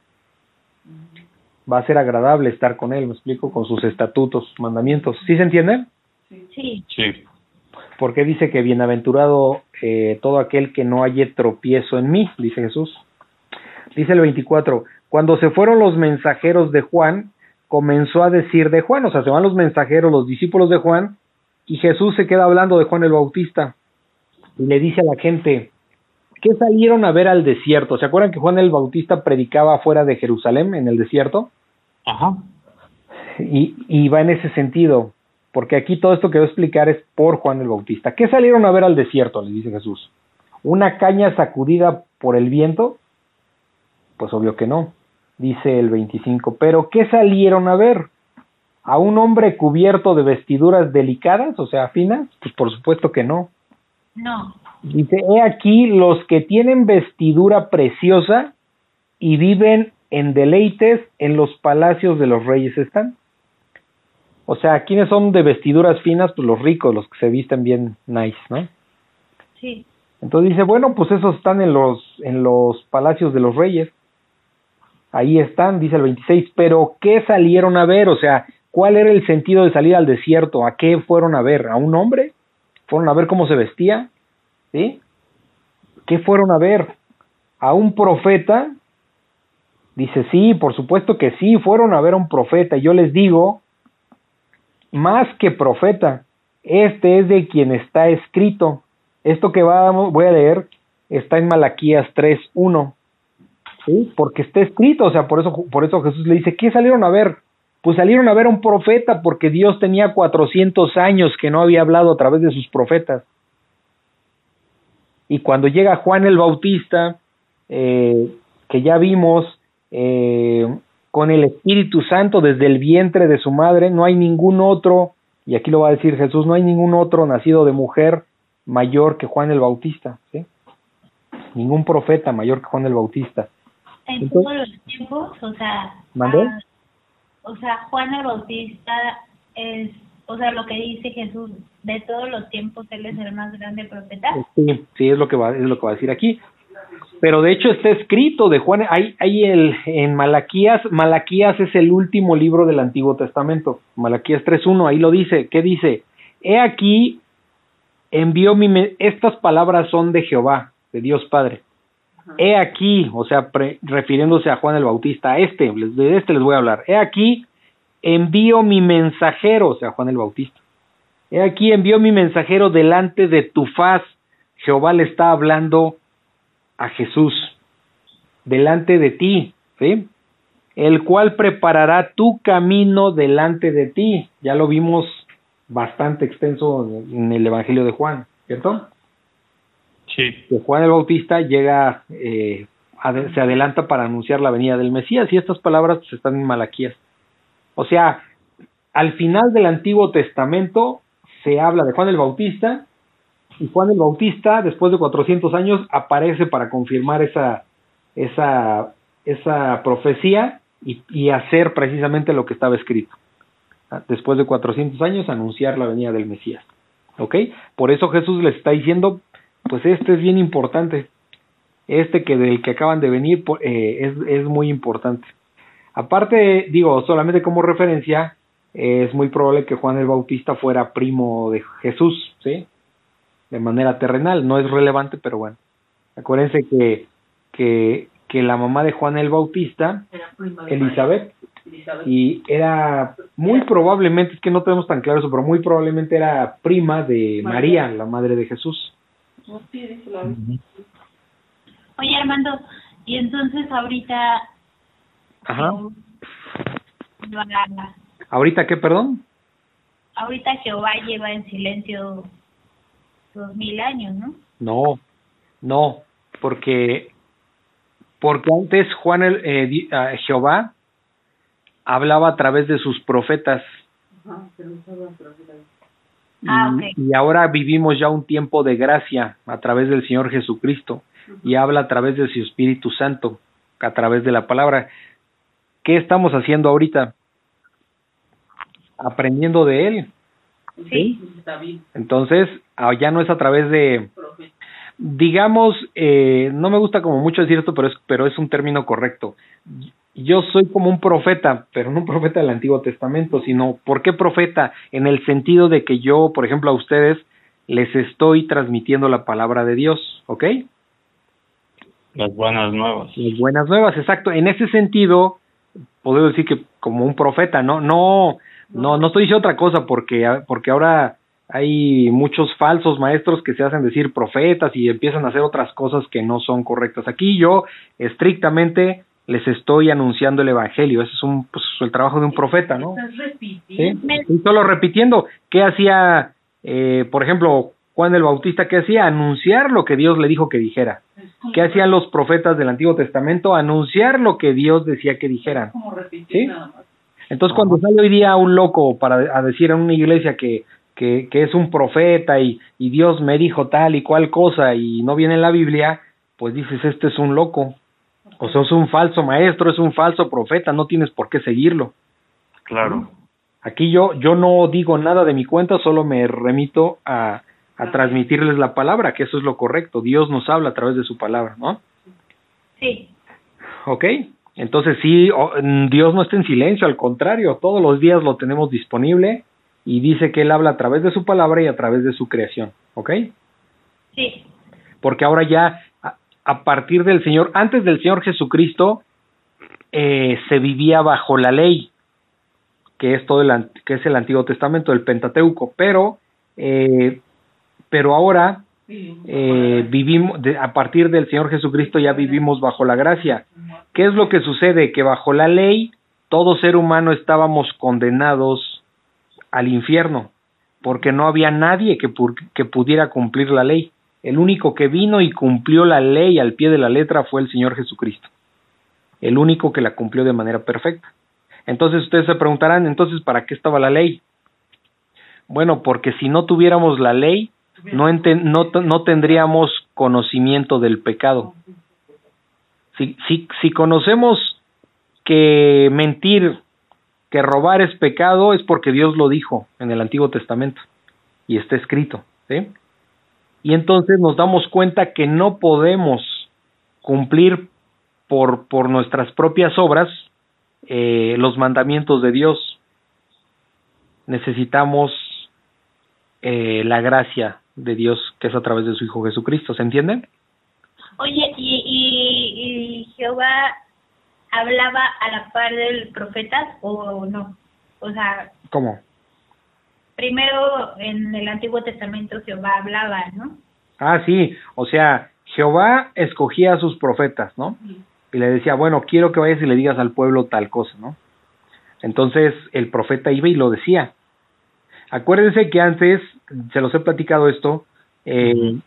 Va a ser agradable estar con Él, me explico, con sus estatutos, mandamientos. ¿Sí se entiende? Sí, Sí. Porque dice que bienaventurado eh, todo aquel que no halle tropiezo en mí, dice Jesús. Dice el 24, cuando se fueron los mensajeros de Juan, comenzó a decir de Juan, o sea, se van los mensajeros, los discípulos de Juan, y Jesús se queda hablando de Juan el Bautista. Y le dice a la gente, ¿qué salieron a ver al desierto? ¿Se acuerdan que Juan el Bautista predicaba fuera de Jerusalén, en el desierto? Ajá. Y, y va en ese sentido, porque aquí todo esto que voy a explicar es por Juan el Bautista. ¿Qué salieron a ver al desierto? Le dice Jesús. ¿Una caña sacudida por el viento? Pues obvio que no, dice el 25. Pero ¿qué salieron a ver? ¿A un hombre cubierto de vestiduras delicadas, o sea, finas? Pues por supuesto que no. no, Dice, he aquí los que tienen vestidura preciosa y viven en deleites en los palacios de los reyes están. O sea, ¿quiénes son de vestiduras finas? Pues los ricos, los que se visten bien nice, ¿no? sí, Entonces dice, bueno, pues esos están en los, en los palacios de los reyes. Ahí están, dice el 26, pero ¿qué salieron a ver? O sea, ¿cuál era el sentido de salir al desierto? ¿A qué fueron a ver? ¿A un hombre? ¿Fueron a ver cómo se vestía? ¿Sí? ¿Qué fueron a ver? ¿A un profeta? Dice, sí, por supuesto que sí, fueron a ver a un profeta. Yo les digo, más que profeta, este es de quien está escrito. Esto que voy a leer está en Malaquías 3.1. ¿Sí? Porque está escrito, o sea, por eso, por eso Jesús le dice, ¿qué salieron a ver? Pues salieron a ver a un profeta porque Dios tenía 400 años que no había hablado a través de sus profetas. Y cuando llega Juan el Bautista, eh, que ya vimos, eh, con el Espíritu Santo desde el vientre de su madre, no hay ningún otro, y aquí lo va a decir Jesús, no hay ningún otro nacido de mujer mayor que Juan el Bautista, ¿sí? Ningún profeta mayor que Juan el Bautista. en Entonces- todos los tiempos, o sea, ah, o sea, Juan el Bautista es, o sea, lo que dice Jesús, de todos los tiempos él es el más grande profeta. Sí, sí, es lo que va, es lo que va a decir aquí. Pero de hecho está escrito de Juan, hay, hay el, en Malaquías, Malaquías es el último libro del Antiguo Testamento, Malaquías 3.1, ahí lo dice, ¿qué dice? He aquí, envió mi, estas palabras son de Jehová, de Dios Padre. He aquí, o sea, refiriéndose a Juan el Bautista, a este, de este les voy a hablar. He aquí, envío mi mensajero, o sea, Juan el Bautista. He aquí, envío mi mensajero delante de tu faz. Jehová le está hablando a Jesús, delante de ti, ¿sí? El cual preparará tu camino delante de ti. Ya lo vimos bastante extenso en el Evangelio de Juan, ¿cierto? Sí. que Juan el Bautista llega, eh, se adelanta para anunciar la venida del Mesías y estas palabras pues, están en Malaquías. O sea, al final del Antiguo Testamento se habla de Juan el Bautista y Juan el Bautista, después de 400 años, aparece para confirmar esa, esa, esa profecía y, y hacer precisamente lo que estaba escrito. Ah, Después de 400 años, anunciar la venida del Mesías. ¿Ok? Por eso Jesús les está diciendo, pues este es bien importante. Este que del que acaban de venir eh, es, es muy importante. Aparte, digo, solamente como referencia, es muy probable que Juan el Bautista fuera primo de Jesús, ¿sí? De manera terrenal, no es relevante, pero bueno. Acuérdense que, que, que la mamá de Juan el Bautista, Era prima de Elizabeth. Elizabeth. y era muy probablemente, es que no tenemos tan claro eso, pero muy probablemente era prima de María. María, la madre de Jesús. La- Oye, Armando, y entonces ahorita Ajá. eh, ¿Ahorita qué, perdón? ahorita Jehová lleva en silencio dos mil años, ¿no? No, no, porque porque antes Juan el, eh, ah, Jehová hablaba a través de sus profetas Ajá, pero y, Ah, y ahora vivimos ya un tiempo de gracia a través del Señor Jesucristo y habla a través de su Espíritu Santo, a través de la palabra. ¿Qué estamos haciendo ahorita? Aprendiendo de Él. Sí. Está bien, Entonces, ah, ya no es a través de, digamos, eh, no me gusta como mucho decir esto, pero es, pero es un término correcto. Yo soy como un profeta, pero no un profeta del Antiguo Testamento, sino, ¿por qué profeta? En el sentido de que yo, por ejemplo, a ustedes les estoy transmitiendo la palabra de Dios, ¿ok? Las buenas nuevas. Las buenas nuevas, exacto. En ese sentido, puedo decir que como un profeta, no, no, no, no estoy diciendo otra cosa porque, porque ahora hay muchos falsos maestros que se hacen decir profetas y empiezan a hacer otras cosas que no son correctas. Aquí yo estrictamente les estoy anunciando el evangelio. Ese es un, pues, el trabajo de un profeta, ¿no? Estás ¿Sí? Estoy solo repitiendo qué hacía, eh, por ejemplo, Juan el Bautista, qué hacía, anunciar lo que Dios le dijo que dijera. ¿Qué hacían los profetas del Antiguo Testamento? Anunciar lo que Dios decía que dijeran. Como repetir ¿Sí? nada más. Entonces, cuando sale hoy día un loco para a decir en una iglesia que, que, que es un profeta y, y Dios me dijo tal y cual cosa y no viene en la Biblia, pues dices, este es un loco. O sea, es un falso maestro, es un falso profeta, no tienes por qué seguirlo. Claro. Aquí yo, yo no digo nada de mi cuenta, solo me remito a, a transmitirles la palabra, que eso es lo correcto. Dios nos habla a través de su palabra, ¿no? Sí. ¿Ok? Entonces sí, o- mm, Dios no está en silencio, al contrario, todos los días lo tenemos disponible y dice que Él habla a través de su palabra y a través de su creación, ¿ok? Sí. Porque ahora ya, a, partir del Señor, antes del Señor Jesucristo, eh, se vivía bajo la ley, que es todo el, que es el Antiguo Testamento, el Pentateuco, pero, eh, pero ahora eh, vivimos, a partir del Señor Jesucristo ya vivimos bajo la gracia. ¿Qué es lo que sucede? Que bajo la ley todo ser humano estábamos condenados al infierno, porque no había nadie que, que pudiera cumplir la ley. El único que vino y cumplió la ley al pie de la letra fue el Señor Jesucristo. El único que la cumplió de manera perfecta. Entonces ustedes se preguntarán, entonces, ¿para qué estaba la ley? Bueno, porque si no tuviéramos la ley, no, enten- no, no tendríamos conocimiento del pecado. Si, si, si conocemos que mentir, que robar es pecado, es porque Dios lo dijo en el Antiguo Testamento y está escrito. ¿sí? Y entonces nos damos cuenta que no podemos cumplir por, por nuestras propias obras eh, los mandamientos de Dios. Necesitamos eh, la gracia de Dios que es a través de su Hijo Jesucristo, ¿se entiende? Oye, ¿y, y, y Jehová hablaba a la par del profeta o no? O sea, ¿Cómo? primero en el Antiguo Testamento Jehová hablaba, ¿no? Ah, sí, o sea, Jehová escogía a sus profetas, ¿no? Y le decía, bueno, quiero que vayas y le digas al pueblo tal cosa, ¿no? Entonces el profeta iba y lo decía. Acuérdense que antes, se los he platicado esto, eh,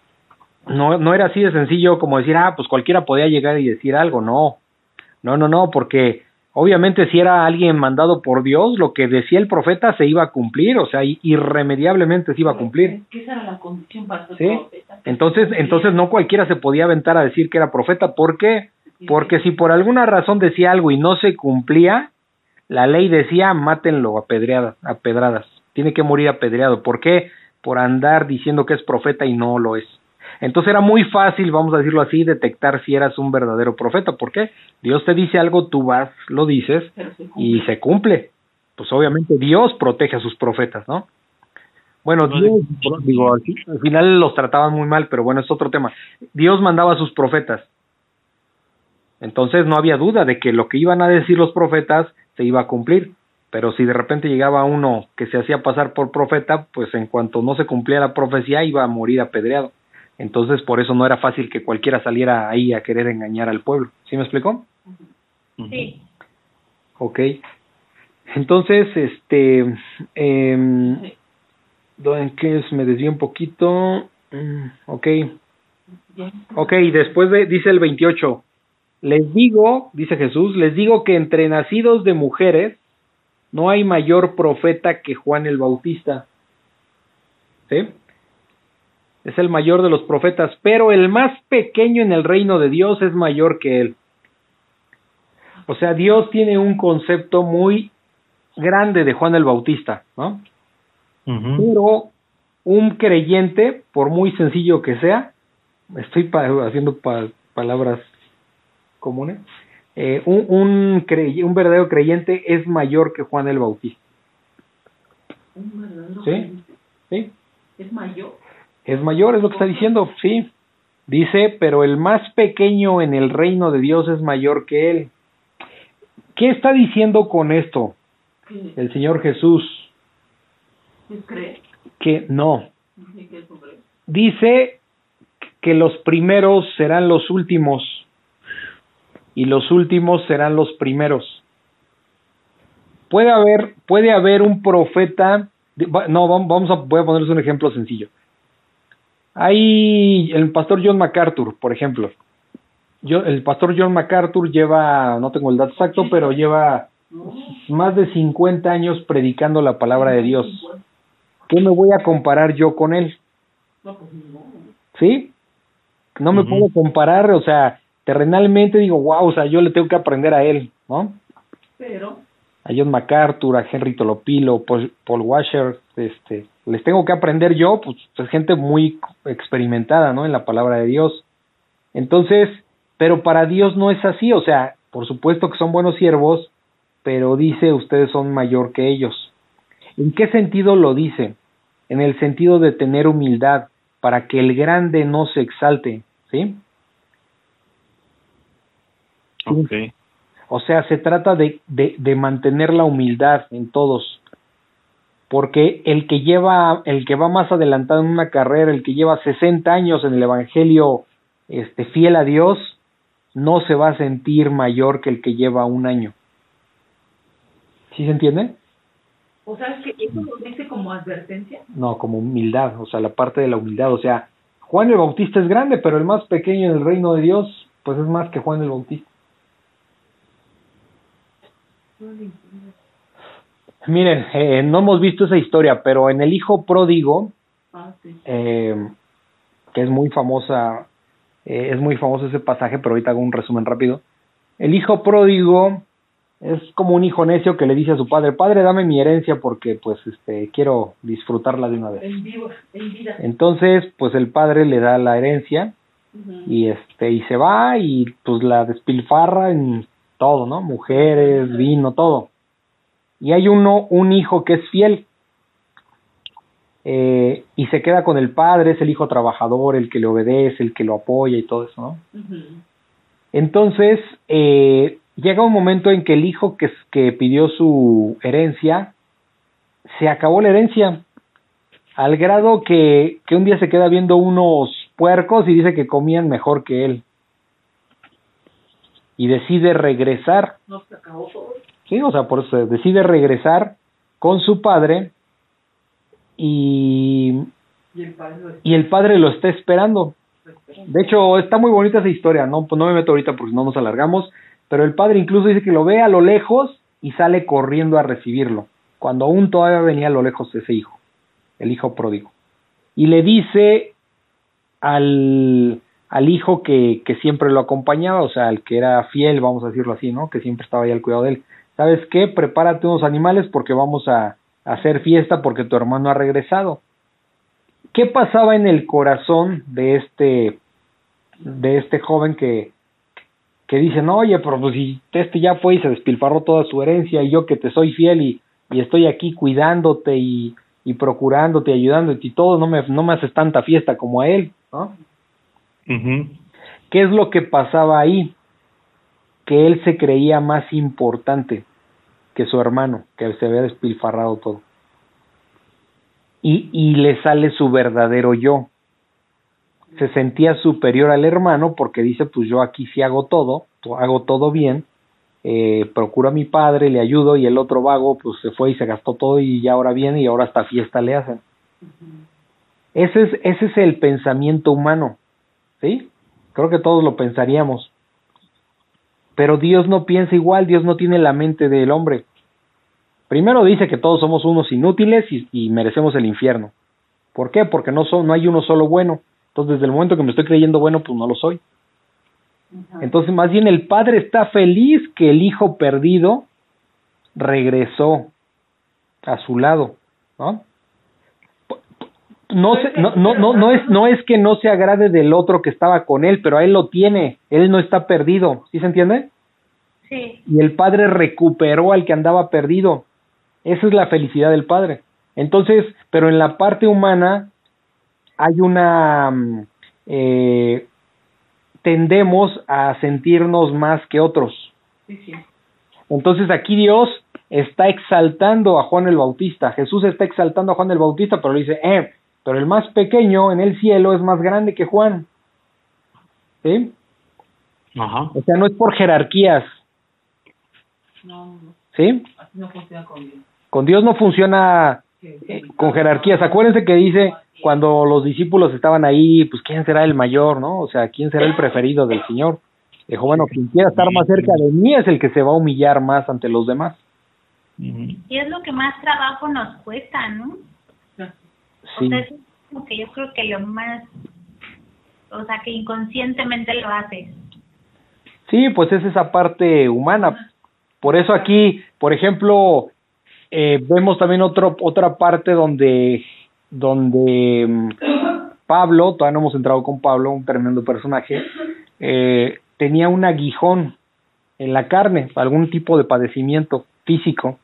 no, no era así de sencillo como decir, ah, pues cualquiera podía llegar y decir algo, no, no, no, no, porque obviamente si era alguien mandado por Dios, lo que decía el profeta se iba a cumplir, o sea, irremediablemente se iba a cumplir. Esa era la condición para ser ¿Sí? profeta. Entonces, entonces no cualquiera se podía aventar a decir que era profeta. ¿Por qué? Porque si por alguna razón decía algo y no se cumplía, la ley decía mátenlo a pedradas. Tiene que morir apedreado. ¿Por qué? Por andar diciendo que es profeta y no lo es. Entonces era muy fácil, vamos a decirlo así, detectar si eras un verdadero profeta. ¿Por qué? Dios te dice algo, tú vas, lo dices se y se cumple. Pues obviamente Dios protege a sus profetas, ¿no? Bueno, No, Dios, digo, al final los trataban muy mal, pero bueno, es otro tema. Dios mandaba a sus profetas. Entonces no había duda de que lo que iban a decir los profetas se iba a cumplir. Pero si de repente llegaba uno que se hacía pasar por profeta, pues en cuanto no se cumplía la profecía iba a morir apedreado. Entonces por eso no era fácil que cualquiera saliera ahí a querer engañar al pueblo. ¿Sí me explicó? Sí. Ok. Entonces, este, em, ¿En qué es? Me desvío un poquito. Mm, ok. Ok, después de, dice el 28. Les digo, dice Jesús, les digo que entre nacidos de mujeres no hay mayor profeta que Juan el Bautista. ¿Sí? Es el mayor de los profetas, pero el más pequeño en el reino de Dios es mayor que él. O sea, Dios tiene un concepto muy grande de Juan el Bautista, ¿no? Pero un creyente, por muy sencillo que sea, estoy pa- haciendo pa- palabras comunes, eh, un, un, crey- un verdadero creyente es mayor que Juan el Bautista. Un verdadero Sí. creyente. ¿sí? Es mayor. Es mayor, es lo que está diciendo, sí. Dice, pero el más pequeño en el reino de Dios es mayor que él. ¿Qué está diciendo con esto ¿Qué, el Señor Jesús? cree? Que no, dice que los primeros serán los últimos y los últimos serán los primeros. Puede haber, puede haber un profeta, no, vam- vamos a, voy a ponerles un ejemplo sencillo. Hay el pastor John MacArthur, por ejemplo. Yo, el pastor John MacArthur lleva, no tengo el dato exacto, pero lleva más de 50 años predicando la palabra de Dios. ¿Qué me voy a comparar yo con él? ¿sí? No me puedo comparar, o sea, terrenalmente digo, wow, o sea, yo le tengo que aprender a él, ¿no? Pero, A John MacArthur, a Henry Tolopilo, Paul, Paul Washer, este, les tengo que aprender yo, pues es gente muy experimentada, ¿no? En la palabra de Dios. Entonces, pero para Dios no es así, o sea, por supuesto que son buenos siervos, pero dice ustedes son mayor que ellos. ¿En qué sentido lo dice? En el sentido de tener humildad, para que el grande no se exalte, ¿sí? O sea, se trata de, de, de mantener la humildad en todos. Porque el que lleva, el que va más adelantado en una carrera, el que lleva 60 años en el Evangelio este, fiel a Dios, no se va a sentir mayor que el que lleva un año. ¿Sí se entiende? o sea, es que eso lo dice como advertencia. No, como humildad, o sea, la parte de la humildad. O sea, Juan el Bautista es grande, pero el más pequeño en el reino de Dios, pues es más que Juan el Bautista. Miren, eh, no hemos visto esa historia, pero en el hijo pródigo, Ah, sí. eh, que es muy famosa, eh, es muy famoso ese pasaje, pero ahorita hago un resumen rápido. El hijo pródigo es como un hijo necio que le dice a su padre, padre, dame mi herencia porque pues este quiero disfrutarla de una vez. En vivo, en vida. Entonces, pues el padre le da la herencia y este y se va y pues la despilfarra en todo, ¿no? Mujeres, vino, todo. Y hay uno, un hijo que es fiel eh, y se queda con el padre, es el hijo trabajador, el que le obedece, el que lo apoya y todo eso, ¿no? Entonces, eh, llega un momento en que el hijo que, que pidió su herencia, se acabó la herencia, al grado que, que un día se queda viendo unos puercos y dice que comían mejor que él. Y decide regresar, No se acabó todo. ¿sí? O sea, por eso decide regresar con su padre y, Y el padre lo y el padre lo está esperando. espera. De hecho, está muy bonita esa historia, no, pues no me meto ahorita porque no nos alargamos, pero el padre incluso dice que lo ve a lo lejos y sale corriendo a recibirlo, cuando aún todavía venía a lo lejos ese hijo, el hijo pródigo. Y le dice al, al hijo que, que siempre lo acompañaba, o sea, al que era fiel, vamos a decirlo así, ¿no? Que siempre estaba ahí al cuidado de él. ¿Sabes qué? Prepárate unos animales porque vamos a, hacer fiesta porque tu hermano ha regresado. ¿Qué pasaba en el corazón de este de este joven que que dicen, oye, pero pues si este ya fue y se despilfarró toda su herencia y yo que te soy fiel y, y estoy aquí cuidándote y, y procurándote, ayudándote y todo, no me, no me haces tanta fiesta como a él, ¿no? ¿Qué es lo que pasaba ahí? Que él se creía más importante que su hermano, que se había despilfarrado todo. Y, y le sale su verdadero yo. Se sentía superior al hermano porque dice, pues yo aquí sí hago todo, to- hago todo bien, eh, procuro a mi padre, le ayudo y el otro vago pues se fue y se gastó todo y ya ahora viene y ahora hasta fiesta le hacen. Ese es, ese es el pensamiento humano, ¿sí? Creo que todos lo pensaríamos. Pero Dios no piensa igual, Dios no tiene la mente del hombre. Primero dice que todos somos unos inútiles y, y merecemos el infierno. ¿Por qué? Porque no, no hay uno solo bueno. Entonces, desde el momento que me estoy creyendo bueno, pues no lo soy. Entonces, más bien el padre está feliz que el hijo perdido regresó a su lado, ¿no? No, se, no, no, no, no, es, no es que no se agrade del otro que estaba con él, pero a él lo tiene, él no está perdido, ¿sí se entiende? Sí. Y el padre recuperó al que andaba perdido. Esa es la felicidad del padre. Entonces, pero en la parte humana hay una... mm, Eh, tendemos a sentirnos más que otros. Sí, sí. Entonces aquí Dios está exaltando a Juan el Bautista. Jesús está exaltando a Juan el Bautista, pero le dice, eh, pero el más pequeño en el cielo es más grande que Juan. ¿Sí? Ajá. O sea, no es por jerarquías. No, no, ¿Sí? así no funciona con Dios. Con Dios no funciona eh, con jerarquías. Acuérdense que dice cuando los discípulos estaban ahí, pues quién será el mayor, ¿no? O sea, quién será el preferido del Señor. Dijo, bueno, quien quiera estar más cerca de mí es el que se va a humillar más ante los demás. Y es lo que más trabajo nos cuesta, ¿no? Sí. O sea, eso es como que yo creo que lo más, o sea, que inconscientemente lo haces. Sí, pues es esa parte humana. Por eso aquí, por ejemplo, eh, vemos también otro, otra parte donde, donde mm, Pablo, todavía no hemos entrado con Pablo, un tremendo personaje, eh, tenía un aguijón en la carne, algún tipo de padecimiento físico,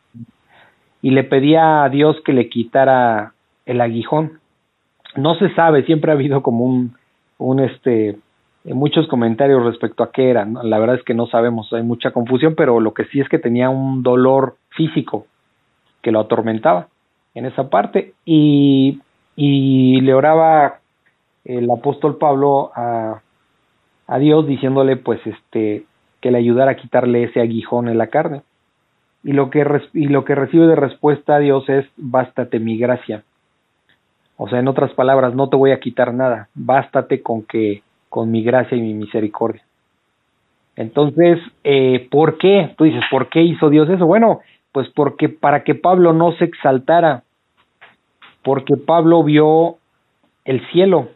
y le pedía a Dios que le quitara el aguijón. No se sabe, siempre ha habido como un, este, muchos comentarios respecto a qué era. La verdad es que no sabemos, hay mucha confusión, pero lo que sí es que tenía un dolor físico que lo atormentaba en esa parte y, y le oraba el apóstol Pablo a, a Dios diciéndole pues este que le ayudara a quitarle ese aguijón en la carne. Y lo que y lo que recibe de respuesta a Dios es bástate mi gracia. O sea, en otras palabras, no te voy a quitar nada, bástate con que con mi gracia y mi misericordia. Entonces, eh, ¿por qué? Tú dices, ¿por qué hizo Dios eso? Bueno, pues porque para que Pablo no se exaltara, porque Pablo vio el cielo,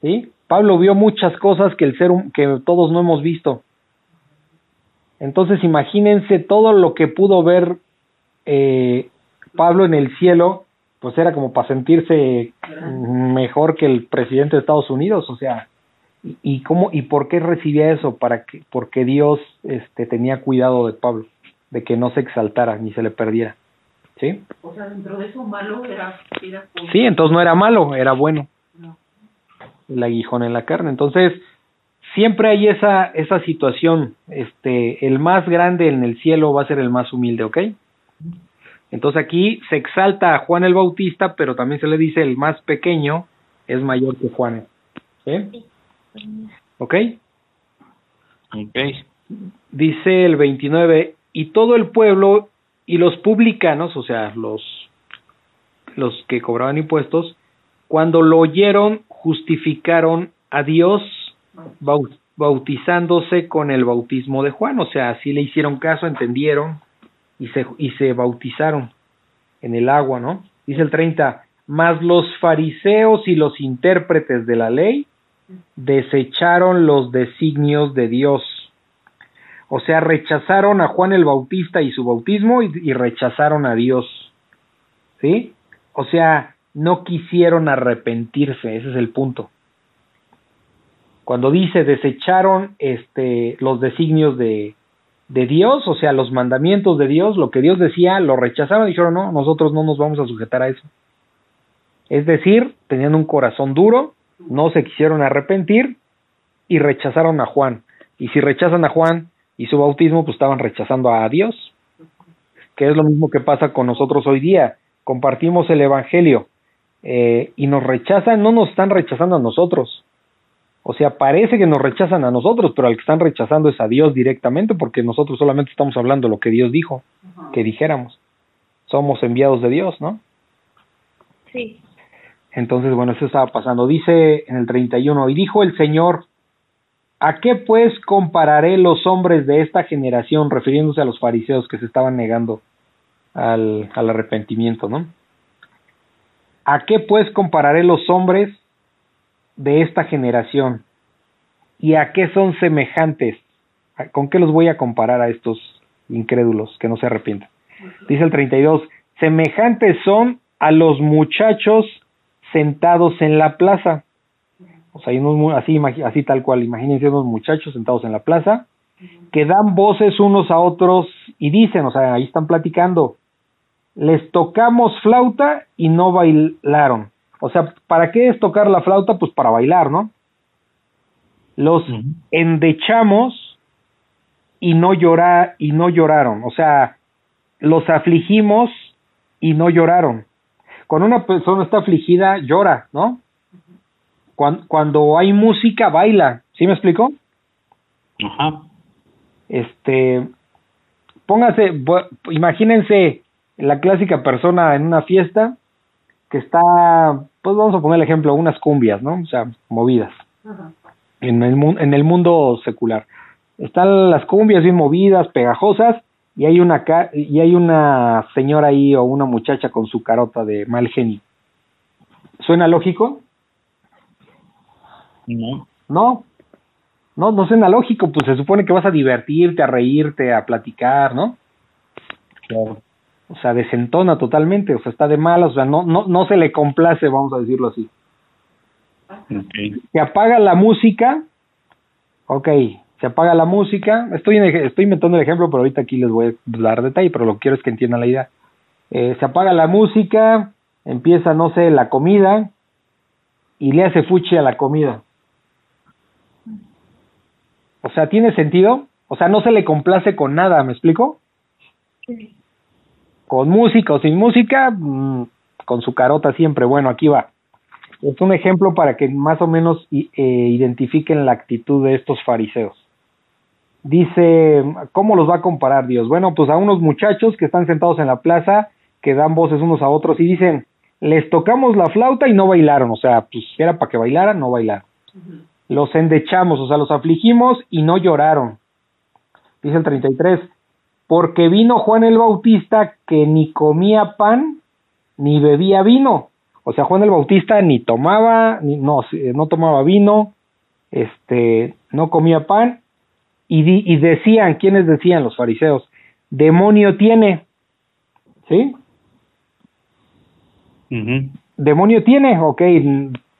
¿sí? Pablo vio muchas cosas que el ser que todos no hemos visto. Entonces, imagínense todo lo que pudo ver eh, Pablo en el cielo, pues era como para sentirse mejor que el presidente de Estados Unidos, o sea, y, y cómo y por qué recibía eso, para que porque Dios este tenía cuidado de Pablo, de que no se exaltara ni se le perdiera. ¿Sí? O sea, dentro de eso malo era, Sí, entonces no era malo, era bueno No. el aguijón en la carne. Entonces, siempre hay esa esa situación, este el más grande en el cielo va a ser el más humilde, ¿ok? Entonces aquí se exalta a Juan el Bautista, pero también se le dice el más pequeño es mayor que Juan. ¿Sí? ¿Ok? Ok. Dice el 29, y todo el pueblo y los publicanos, o sea, los, los que cobraban impuestos, cuando lo oyeron, justificaron a Dios bau- bautizándose con el bautismo de Juan, o sea, así le hicieron caso, entendieron y se, y se bautizaron en el agua, ¿no? Dice el 30, mas los fariseos y los intérpretes de la ley desecharon los designios de Dios. O sea, rechazaron a Juan el Bautista y su bautismo y, y rechazaron a Dios. ¿Sí? O sea, no quisieron arrepentirse, ese es el punto. Cuando dice desecharon este los designios de, de Dios, o sea, los mandamientos de Dios, lo que Dios decía, lo rechazaron y dijeron, no, nosotros no nos vamos a sujetar a eso. Es decir, tenían un corazón duro, no se quisieron arrepentir y rechazaron a Juan. Y si rechazan a Juan y su bautismo, pues estaban rechazando a Dios, que es lo mismo que pasa con nosotros hoy día. Compartimos el Evangelio eh, y nos rechazan, no nos están rechazando a nosotros. O sea, parece que nos rechazan a nosotros, pero al que están rechazando es a Dios directamente, porque nosotros solamente estamos hablando lo que Dios dijo, que dijéramos. Somos enviados de Dios, ¿no? Sí. Entonces, bueno, eso estaba pasando. Dice en el 31, y dijo el Señor, ¿a qué pues compararé los hombres de esta generación, refiriéndose a los fariseos que se estaban negando al, al arrepentimiento, ¿no? ¿A qué pues compararé los hombres de esta generación? ¿Y a qué son semejantes? ¿Con qué los voy a comparar a estos incrédulos que no se arrepienten? Dice el 32, semejantes son a los muchachos sentados en la plaza. O sea, hay unos, así, así tal cual, imagínense unos muchachos sentados en la plaza que dan voces unos a otros y dicen, o sea, ahí están platicando, les tocamos flauta y no bailaron. O sea, ¿para qué es tocar la flauta? Pues para bailar, ¿no? Los endechamos y no llora y no lloraron, o sea, los afligimos y no lloraron. Cuando una persona está afligida, llora, ¿no? Cuando, cuando hay música, baila, ¿sí me explico? Ajá. Este, póngase, imagínense la clásica persona en una fiesta que está, pues vamos a poner el ejemplo, unas cumbias, ¿no? O sea, movidas en el, mu- en el mundo secular. Están las cumbias bien movidas, pegajosas, y hay una ca- y hay una señora ahí o una muchacha con su carota de mal genio. ¿Suena lógico? No. No. No, no suena lógico, pues se supone que vas a divertirte, a reírte, a platicar, ¿no? Claro. O sea, desentona totalmente, o sea, está de malas, o sea, no, no, no se le complace, vamos a decirlo así. Se apaga la música, ok, se apaga la música, estoy, en estoy inventando el ejemplo, pero ahorita aquí les voy a dar detalle, pero lo que quiero es que entiendan la idea. Eh, se apaga la música, empieza, no sé, la comida, y le hace fuchi a la comida. O sea, ¿tiene sentido? O sea, no se le complace con nada, ¿me explico? Sí. Con música o sin música, mm, con su carota siempre. Bueno, aquí va. Es un ejemplo para que más o menos eh, identifiquen la actitud de estos fariseos. Dice, ¿cómo los va a comparar Dios? Bueno, pues a unos muchachos que están sentados en la plaza, que dan voces unos a otros y dicen, les tocamos la flauta y no bailaron. O sea, pues era para que bailaran, no bailaron. Los endechamos, o sea, los afligimos y no lloraron. Dice el 33, porque vino Juan el Bautista que ni comía pan ni bebía vino. O sea, Juan el Bautista ni tomaba, ni, no, sí, no tomaba vino, este, no comía pan, y, di- y decían, ¿quiénes decían los fariseos? Demonio tiene, ¿sí? Demonio tiene, ok,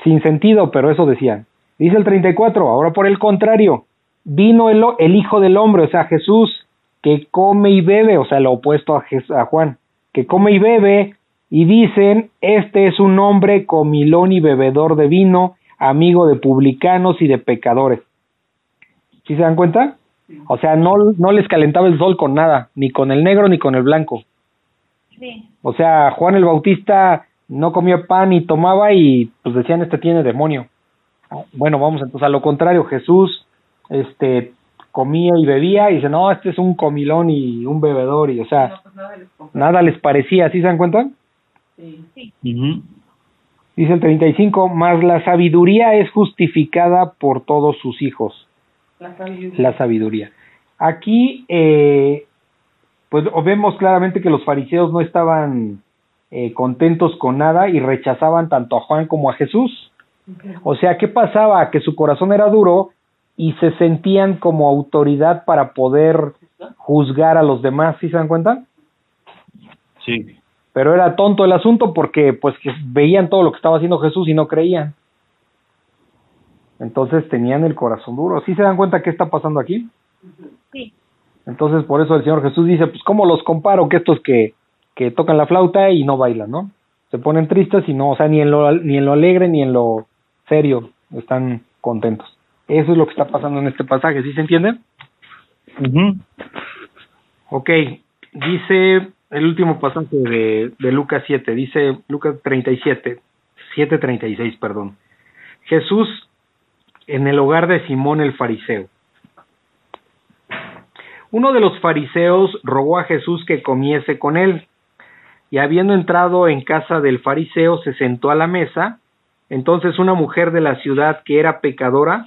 sin sentido, pero eso decían. Dice el 34, ahora por el contrario, vino el, el Hijo del Hombre, o sea, Jesús, que come y bebe, o sea, lo opuesto a, Jes- a Juan, que come y bebe, y dicen, este es un hombre comilón y bebedor de vino, amigo de publicanos y de pecadores. ¿Sí se dan cuenta? O sea, no, no les calentaba el sol con nada, ni con el negro ni con el blanco. Sí. O sea, Juan el Bautista no comía pan ni tomaba y pues decían este tiene demonio. Bueno, vamos entonces a lo contrario, Jesús este comía y bebía y dice, "No, este es un comilón y un bebedor" y o sea, No, pues nada les compra. nada les parecía, ¿sí se dan cuenta? Sí. Ujú. Dice el 35, "Mas la sabiduría es justificada por todos sus hijos." La sabiduría. la sabiduría. Aquí, eh, pues vemos claramente que los fariseos no estaban eh, contentos con nada y rechazaban tanto a Juan como a Jesús. O sea, ¿qué pasaba? Que su corazón era duro y se sentían como autoridad para poder juzgar a los demás, ¿sí se dan cuenta? Sí. Pero era tonto el asunto porque pues que veían todo lo que estaba haciendo Jesús y no creían. Entonces tenían el corazón duro. ¿Sí se dan cuenta qué está pasando aquí? Sí. Entonces, por eso el Señor Jesús dice, pues, ¿cómo los comparo que estos que, que tocan la flauta y no bailan, no? Se ponen tristes y no, o sea, ni en lo, ni en lo alegre ni en lo serio están contentos. Eso es lo que está pasando en este pasaje, ¿sí se entiende? Ujú. Ok, dice el último pasaje de, de Lucas 7, dice Lucas 37, 7.36, perdón. Jesús en el hogar de Simón el fariseo. Uno de los fariseos rogó a Jesús que comiese con él. y habiendo entrado en casa del fariseo se sentó a la mesa. Entonces una mujer de la ciudad que era pecadora,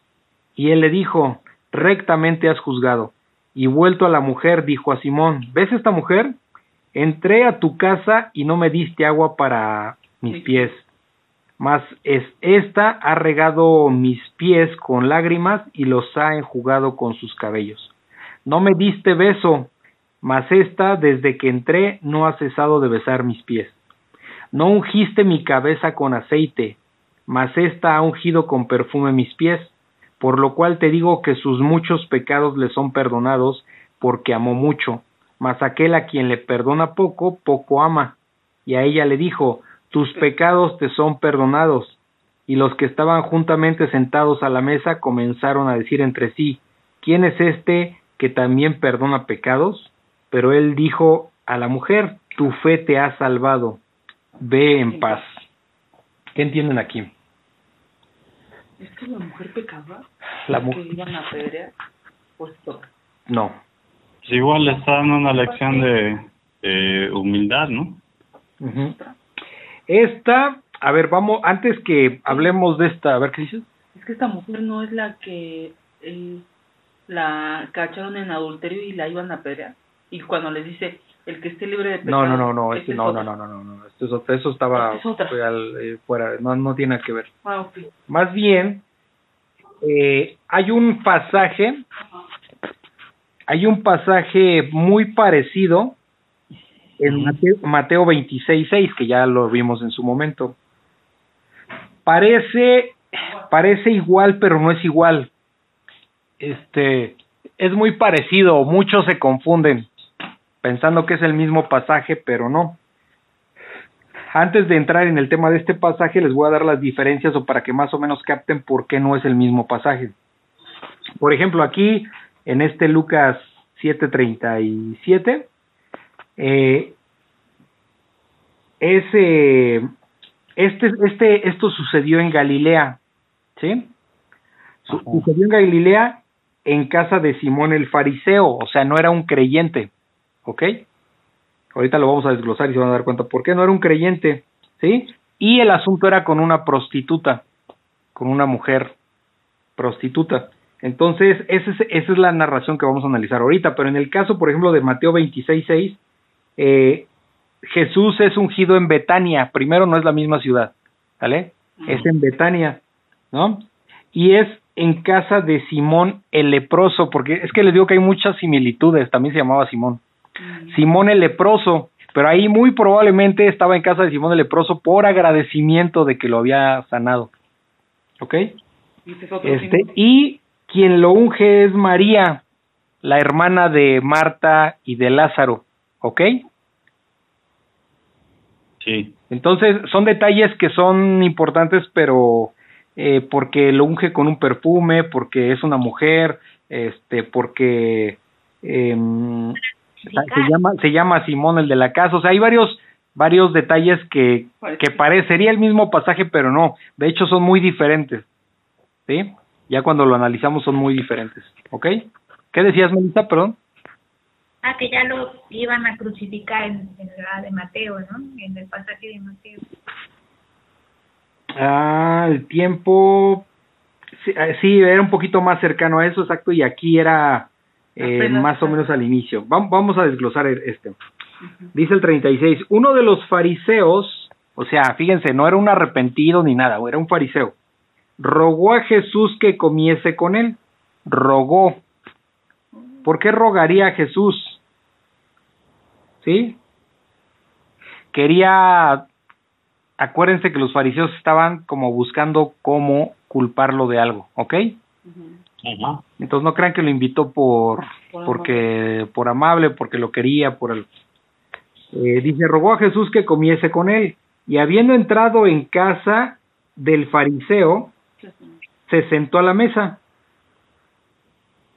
Y él le dijo, rectamente has juzgado. Y vuelto a la mujer, dijo a Simón, ¿ves esta mujer? Entré a tu casa y no me diste agua para mis pies, mas es esta ha regado mis pies con lágrimas y los ha enjugado con sus cabellos. No me diste beso, mas esta desde que entré no ha cesado de besar mis pies. No ungiste mi cabeza con aceite, mas esta ha ungido con perfume mis pies, por lo cual te digo que sus muchos pecados le son perdonados, porque amó mucho, mas aquel a quien le perdona poco, poco ama. Y a ella le dijo, tus pecados te son perdonados. Y los que estaban juntamente sentados a la mesa comenzaron a decir entre sí, ¿quién es este que también perdona pecados? Pero él dijo a la mujer, tu fe te ha salvado, ve en paz. ¿Qué entienden aquí? ¿Es que la mujer pecaba? La ¿Que mujer. iban a apedrear? Pues toca. No. Pues igual le está dando una lección de, humildad, ¿no? Esta, a ver, vamos, antes que hablemos de esta, a ver qué dices. Es que esta mujer no es la que eh, la cacharon en adulterio y la iban a apedrear. Y cuando les dice, el que esté libre de pecado. No, no, no, no, este, es no, no, otro. no, no, no, no, esto es otra, eso estaba Esta es otra. fue al- eh, fuera, no, no tiene nada que ver. Ah, ok. Más bien, eh, hay un pasaje, hay un pasaje muy parecido en Mateo, Mateo 26.6, que ya lo vimos en su momento. Parece, parece igual, pero no es igual. Este, es muy parecido, muchos se confunden, pensando que es el mismo pasaje, pero no. Antes de entrar en el tema de este pasaje, les voy a dar las diferencias o para que más o menos capten por qué no es el mismo pasaje. Por ejemplo, aquí en este Lucas 7:37, eh, es, eh, este, este, esto sucedió en Galilea, ¿sí? Ajá. sucedió en Galilea en casa de Simón el fariseo, o sea, no era un creyente, ¿ok? Ahorita lo vamos a desglosar y se van a dar cuenta por qué no era un creyente, ¿sí? Y el asunto era con una prostituta, con una mujer prostituta. Entonces, esa es, esa es la narración que vamos a analizar ahorita, pero en el caso, por ejemplo, de Mateo 26.6, eh, Jesús es ungido en Betania, primero no es la misma ciudad, ¿vale? Es en Betania, ¿no? Y es en casa de Simón el leproso, porque es que les digo que hay muchas similitudes, también se llamaba Simón. Simón el leproso, pero ahí muy probablemente estaba en casa de Simón el leproso por agradecimiento de que lo había sanado. ¿Ok? Este, símbolo. y quien lo unge es María, la hermana de Marta y de Lázaro. ¿Ok? Sí. Entonces, son detalles que son importantes, pero eh, porque lo unge con un perfume, porque es una mujer, este, porque em, se llama se llama Simón el de la casa, o sea, hay varios varios detalles que que parecería el mismo pasaje, pero no, de hecho son muy diferentes, ¿sí? Ya cuando lo analizamos son muy diferentes, ¿ok? ¿Qué decías, Melissa? Perdón. Ah, que ya lo iban a crucificar en, en la de Mateo, ¿no? En el pasaje de Mateo. Ah, el tiempo, sí, eh, sí, era un poquito más cercano a eso, exacto, y aquí era eh, más o menos al inicio. Vam- Vamos a desglosar el- este. Dice el 36, uno de los fariseos, o sea, fíjense, no era un arrepentido ni nada, era un fariseo, rogó a Jesús que comiese con él. Rogó. ¿Por qué rogaría a Jesús? ¿Sí? Quería, acuérdense que los fariseos estaban como buscando cómo culparlo de algo, ¿ok? Ajá. Entonces no crean que lo invitó por, Por porque por amable, porque lo quería, por el eh, dice rogó a Jesús que comiese con él y habiendo entrado en casa del fariseo se sentó a la mesa.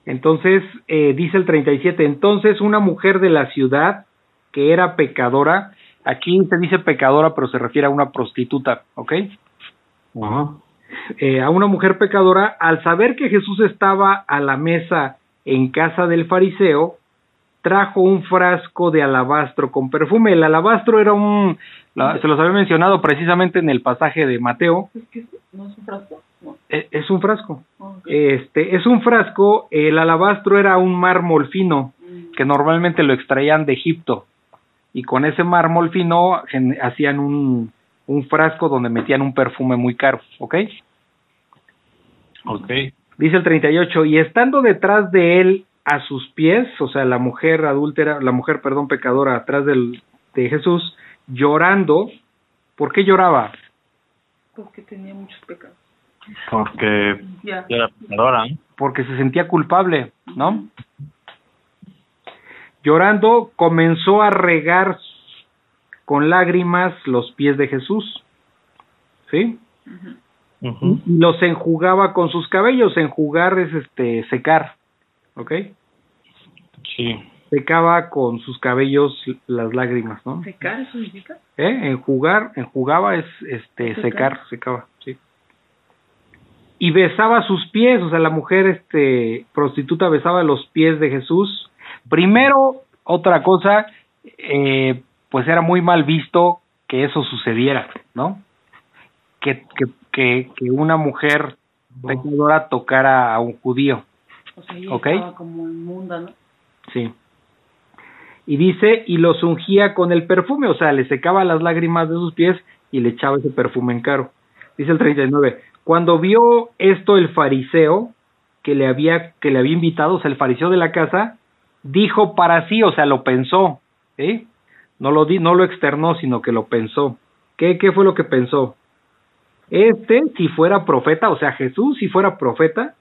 Entonces eh, dice el 37, entonces una mujer de la ciudad que era pecadora, aquí se dice pecadora pero se refiere a una prostituta, ¿ok? Ajá. Eh, a una mujer pecadora, al saber que Jesús estaba a la mesa en casa del fariseo, trajo un frasco de alabastro con perfume. El alabastro era un, la- se los había mencionado precisamente en el pasaje de Mateo, ¿Es que no es un frasco? No. e- es un frasco. Ah. Este, es un frasco, el alabastro era un mármol fino Mm. que normalmente lo extraían de Egipto y con ese mármol fino hacían un, un frasco donde metían un perfume muy caro, ¿ok? Ok. Dice el 38, y estando detrás de él a sus pies, o sea, la mujer adúltera, la mujer, perdón, pecadora, atrás del, de Jesús, llorando, ¿por qué lloraba? Porque tenía muchos pecados. Porque Ya. era pecadora, ¿no? Porque se sentía culpable, ¿no? Llorando, comenzó a regar con lágrimas los pies de Jesús, ¿sí? Los enjugaba con sus cabellos, enjugar es este, secar, ¿ok? Sí. secaba con sus cabellos las lágrimas, ¿no? ¿Secar eso significa? ¿Eh? Enjugar, enjugaba es este Secar. secar, secaba, sí. Y besaba sus pies, o sea, la mujer este prostituta besaba los pies de Jesús. Primero, otra cosa, eh, pues era muy mal visto que eso sucediera, ¿no? Que, que, que, que una mujer pecadora tocara a un judío. O sea, como inmunda, ¿no? Sí. Y dice, y los ungía con el perfume, o sea, le secaba las lágrimas de sus pies y le echaba ese perfume en caro. Dice el 39, cuando vio esto el fariseo que le había, que le había invitado, o sea, el fariseo de la casa, dijo para sí, o sea, lo pensó, ¿sí? No lo, di, no lo externó, sino que lo pensó. ¿Qué, ¿Qué fue lo que pensó? Este, si fuera profeta, o sea, Jesús, si fuera profeta,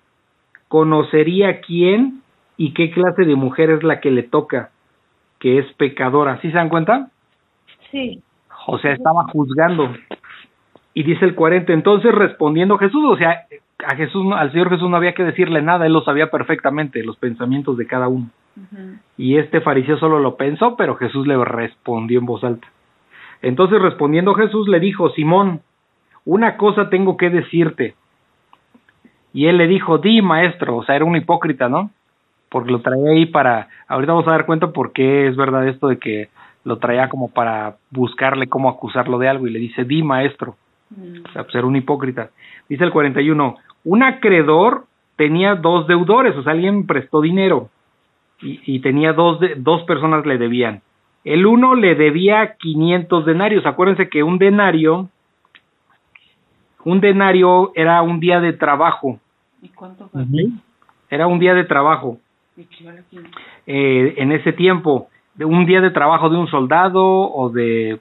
conocería quién y qué clase de mujer es la que le toca, que es pecadora. ¿Sí se dan cuenta? Sí. O sea, estaba juzgando. Y dice el 40, entonces respondiendo Jesús, o sea, a Jesús, al Señor Jesús no había que decirle nada, él lo sabía perfectamente, los pensamientos de cada uno. Y este fariseo solo lo pensó, pero Jesús le respondió en voz alta. Entonces respondiendo Jesús le dijo, Simón, una cosa tengo que decirte. Y él le dijo, di maestro, o sea, era un hipócrita, ¿no? Porque lo traía ahí para, ahorita vamos a dar cuenta por qué es verdad esto de que lo traía como para buscarle cómo acusarlo de algo y le dice, di maestro. Mm. O sea, pues era un hipócrita. Dice el 41, un acreedor tenía dos deudores, o sea, alguien prestó dinero y, y tenía dos, de, dos personas le debían. El uno le debía 500 denarios. Acuérdense que un denario, un denario era un día de trabajo, ¿Y cuánto fue? era un día de trabajo eh, en ese tiempo, de un día de trabajo de un soldado o de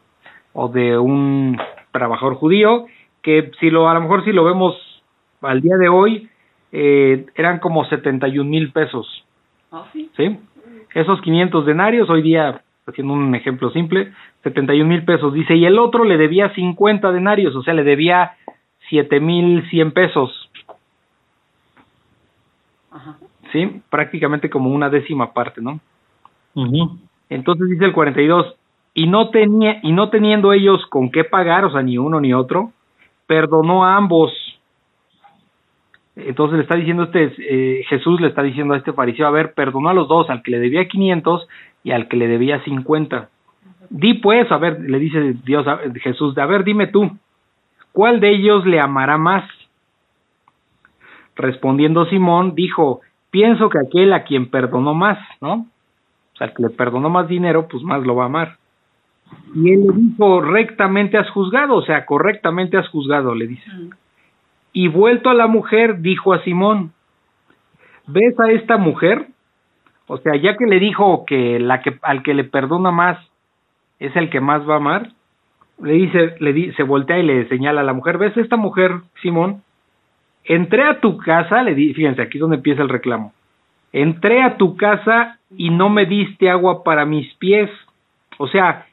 o de un trabajador judío, que si lo a lo mejor si lo vemos al día de hoy eh, eran como 71 mil pesos, Ah, sí. ¿sí? Esos 500 denarios hoy día haciendo un ejemplo simple, 71 mil pesos, dice, y el otro le debía 50 denarios, o sea, le debía 7 mil 100 pesos, Ajá. ¿sí? Prácticamente como una décima parte, ¿no? Entonces dice el 42, y no tenía y no teniendo ellos con qué pagar, o sea, ni uno ni otro, perdonó a ambos. Entonces le está diciendo este eh, Jesús le está diciendo a este fariseo, a ver, perdonó a los dos, al que le debía 500 y al que le debía 50. Di pues, a ver, le dice Dios Jesús, a ver, dime tú, ¿cuál de ellos le amará más? Respondiendo Simón, dijo, pienso que aquel a quien perdonó más, ¿no? O sea, el que le perdonó más dinero, pues más lo va a amar. Y él le dijo, rectamente has juzgado, o sea, correctamente has juzgado, le dice. Mm. Y vuelto a la mujer, dijo a Simón, ¿ves a esta mujer? O sea, ya que le dijo que, la que al que le perdona más es el que más va a amar, le dice, le di, se voltea y le señala a la mujer, ¿ves a esta mujer, Simón? Entré a tu casa, le di, fíjense, aquí es donde empieza el reclamo. Entré a tu casa y no me diste agua para mis pies. O sea,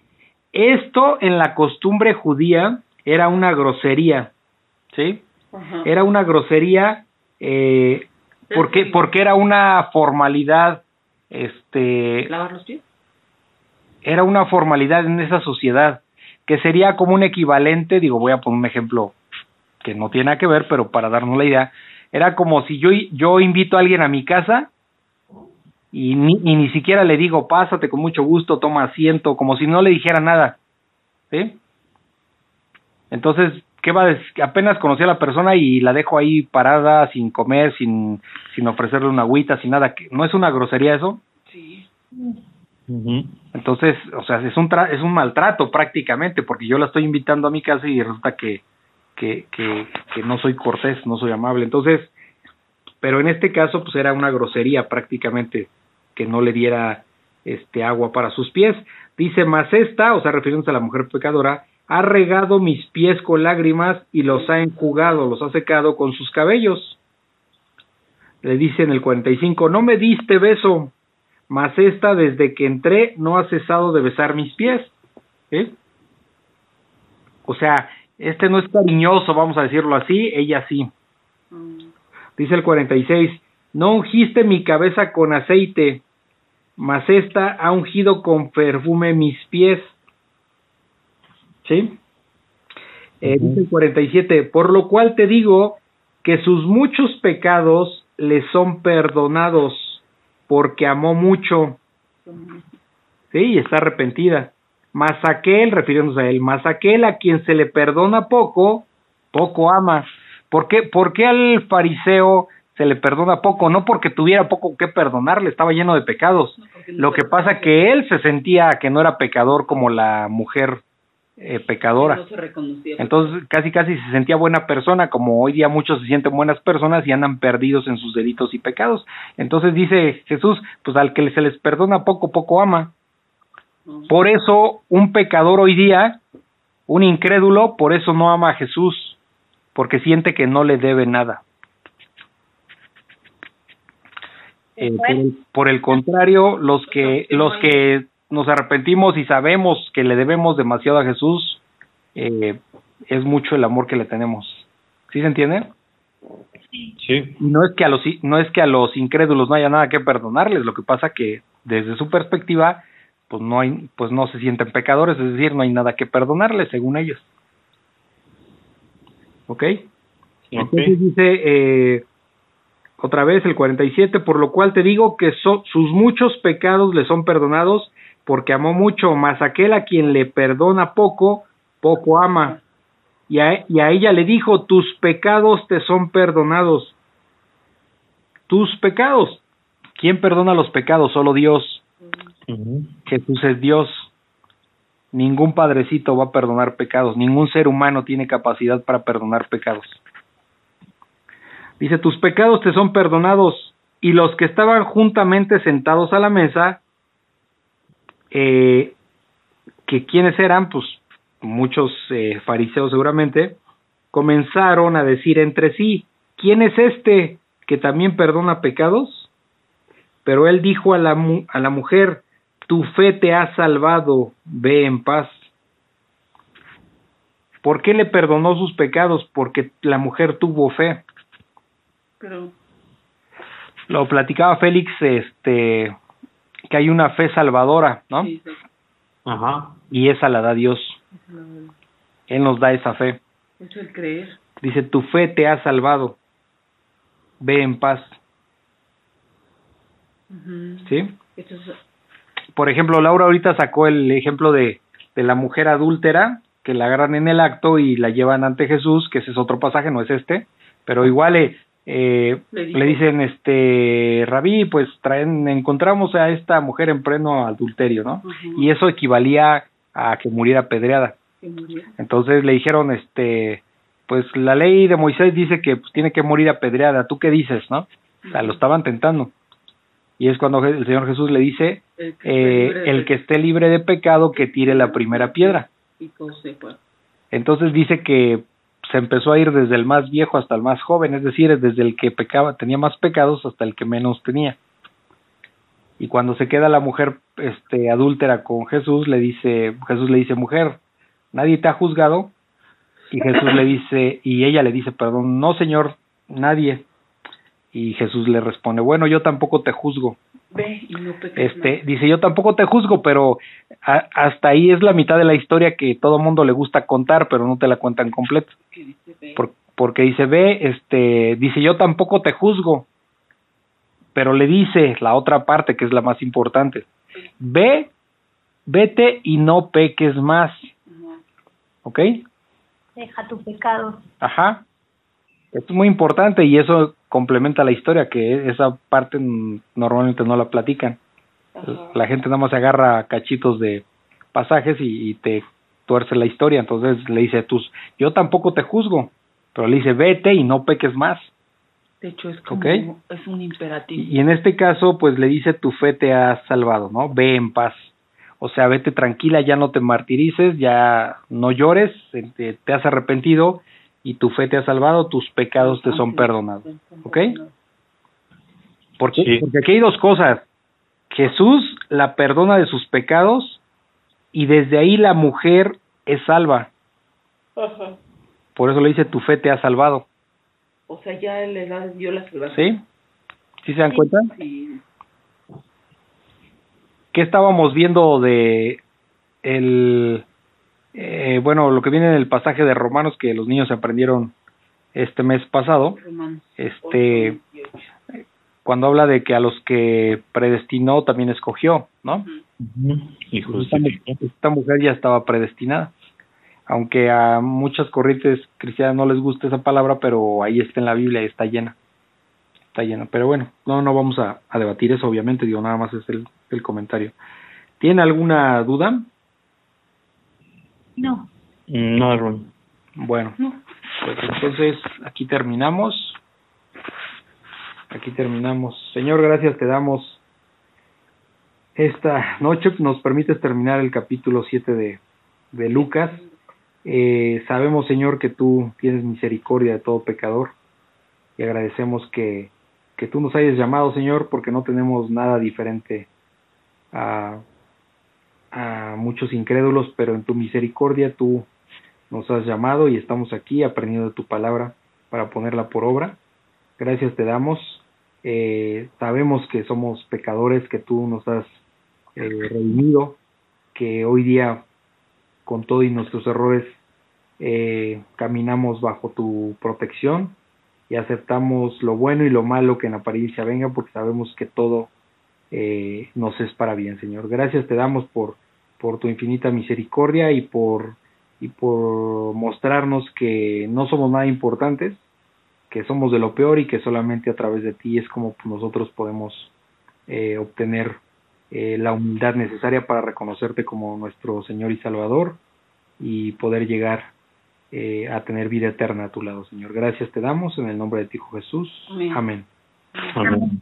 esto en la costumbre judía era una grosería, ¿sí? Ajá. Era una grosería eh, porque, porque era una formalidad, este, ¿Lavar los pies? era una formalidad en esa sociedad que sería como un equivalente, digo, voy a poner un ejemplo que no tiene nada que ver, pero para darnos la idea, era como si yo, yo invito a alguien a mi casa y ni, y ni siquiera le digo, pásate con mucho gusto, toma asiento, como si no le dijera nada, ¿sí? Entonces, ¿qué va a decir? Apenas conocí a la persona y la dejo ahí parada, sin comer, sin, sin ofrecerle una agüita, sin nada, ¿no es una grosería eso? Sí. Entonces, o sea, es un tra- es un maltrato prácticamente, porque yo la estoy invitando a mi casa y resulta que, que, que, que no soy cortés, no soy amable. Entonces, pero en este caso, pues era una grosería prácticamente que no le diera este agua para sus pies. Dice, mas esta, o sea, refiriéndose a la mujer pecadora, ha regado mis pies con lágrimas y los ha enjugado, los ha secado con sus cabellos. Le dice en el 45, no me diste beso, mas esta desde que entré no ha cesado de besar mis pies. ¿Eh? O sea, este no es cariñoso, vamos a decirlo así, ella sí. Mm. Dice el 46, no ungiste mi cabeza con aceite, mas esta ha ungido con perfume mis pies. ¿Sí? Eh. Dice el 47, por lo cual te digo que sus muchos pecados le son perdonados, porque amó mucho. Sí, y está arrepentida. Mas aquel, refiriéndose a él, mas aquel a quien se le perdona poco, poco ama. ¿Por qué, ¿Por qué al fariseo se le perdona poco? No porque tuviera poco que perdonarle, estaba lleno de pecados. No, porque no Lo que pasa que él se sentía que no era pecador como la mujer eh, pecadora. No se reconocía. Entonces casi casi se sentía buena persona, como hoy día muchos se sienten buenas personas y andan perdidos en sus delitos y pecados. Entonces dice Jesús, pues al que se les perdona poco, poco ama. Por eso un pecador hoy día, un incrédulo, por eso no ama a Jesús, porque siente que no le debe nada. Eh, por, el, por el contrario, los que los que nos arrepentimos y sabemos que le debemos demasiado a Jesús, eh, es mucho el amor que le tenemos. ¿Sí se entiende? Sí. Y no es que a los no es que a los incrédulos no haya nada que perdonarles, lo que pasa que desde su perspectiva pues no hay pues no se sienten pecadores, es decir, no hay nada que perdonarles según ellos. ¿Ok? Ok. Entonces dice eh, otra vez el 47, por lo cual te digo que so- sus muchos pecados le son perdonados porque amó mucho, mas aquel a quien le perdona poco, poco ama. Y a, y a ella le dijo, tus pecados te son perdonados. Tus pecados. ¿Quién perdona los pecados? Solo Dios. Jesús es Dios. Ningún padrecito va a perdonar pecados. Ningún ser humano tiene capacidad para perdonar pecados. Dice, tus pecados te son perdonados. Y los que estaban juntamente sentados a la mesa, eh, que quienes eran, pues muchos eh, fariseos seguramente, comenzaron a decir entre sí, ¿quién es este que también perdona pecados? Pero él dijo a la, mu- a la mujer, tu fe te ha salvado, ve en paz. ¿Por qué le perdonó sus pecados? Porque la mujer tuvo fe. Pero, Lo platicaba Félix, este, que hay una fe salvadora, ¿no? sí, sí, Ajá. Y esa la da Dios. es Él nos da esa fe. es el creer. Dice, tu fe te ha salvado. Ve en paz, Ujú. ¿sí? Esto es- Por ejemplo, Laura ahorita sacó el ejemplo de, de la mujer adúltera que la agarran en el acto y la llevan ante Jesús, que ese es otro pasaje, no es este, pero igual eh, eh, Le dicen, este, Rabí, pues traen, encontramos a esta mujer en pleno adulterio, ¿no? Y eso equivalía a que muriera apedreada. Que. Entonces le dijeron, este, pues la ley de Moisés dice que pues, tiene que morir apedreada. ¿Tú qué dices, no? O sea, lo estaban tentando. Y es cuando el Señor Jesús le dice, El que, eh, esté libre de el que esté libre de pecado que tire la primera piedra. Y. Entonces dice que se empezó a ir desde el más viejo hasta el más joven, es decir, desde el que pecaba, tenía más pecados hasta el que menos tenía. Y cuando se queda la mujer este adúltera con Jesús, le dice, Jesús le dice, "Mujer, nadie te ha juzgado?" Y Jesús le dice, y ella le dice, "Perdón, no, Señor, nadie." Y Jesús le responde, "Bueno, yo tampoco te juzgo." Ve y no peques Este, dice, yo tampoco te juzgo, pero a- hasta ahí es la mitad de la historia que todo mundo le gusta contar, pero no te la cuentan completa. Por- porque dice, ve, este, dice, yo tampoco te juzgo, pero le dice la otra parte que es la más importante, ve, vete y no peques más, No. ¿ok? Deja tu pecado. Ajá. Esto es muy importante y eso complementa la historia, que esa parte normalmente no la platican. Ajá. La gente nada más se agarra cachitos de pasajes y, y te tuerce la historia. Entonces le dice a tus, yo tampoco te juzgo, pero le dice, vete y no peques más. De hecho, es como, es un imperativo. Y, y en este caso, pues le dice, tu fe te ha salvado, ¿no? Ve en paz. O sea, vete tranquila, ya no te martirices, ya no llores, eh, te, te has arrepentido y tu fe te ha salvado, tus pecados te son perdonados. ¿Ok? Porque, Sí. porque aquí hay dos cosas. Jesús la perdona de sus pecados y desde ahí la mujer es salva. Ajá. Por eso le dice, tu fe te ha salvado. O sea, ya le da, dio la salvación. ¿Sí? ¿Sí se dan cuenta? Sí. ¿Qué estábamos viendo de el eh, bueno, lo que viene en el pasaje de Romanos que los niños aprendieron este mes pasado, Romanos este 8, 18. cuando habla de que a los que predestinó también escogió, ¿no? Y esta, mujer ya estaba predestinada. Aunque a muchas corrientes cristianas no les gusta esa palabra, pero ahí está en la Biblia y está llena. Está llena. Pero bueno, no, no vamos a, a debatir eso, obviamente, digo, nada más es el, el comentario. ¿Tiene alguna duda? No. No, hermano. Bueno, No. pues entonces aquí terminamos. Aquí terminamos. Señor, gracias te damos esta noche. Nos permites terminar el capítulo 7 de, de Lucas. Eh, sabemos, Señor, que tú tienes misericordia de todo pecador y agradecemos que, que tú nos hayas llamado, Señor, porque no tenemos nada diferente a, a muchos incrédulos, pero en tu misericordia tú nos has llamado y estamos aquí aprendiendo de tu palabra para ponerla por obra. Gracias te damos. Eh, sabemos que somos pecadores, que tú nos has eh, redimido, que hoy día con todo y nuestros errores eh, caminamos bajo tu protección y aceptamos lo bueno y lo malo que en apariencia venga porque sabemos que todo eh, nos es para bien, Señor. Gracias te damos por, por tu infinita misericordia y por, y por mostrarnos que no somos nada importantes, que somos de lo peor y que solamente a través de ti es como nosotros podemos eh, obtener eh, la humildad necesaria para reconocerte como nuestro Señor y Salvador y poder llegar eh, a tener vida eterna a tu lado, Señor. Gracias te damos en el nombre de ti, Hijo Jesús. Amén. Amén. Amén.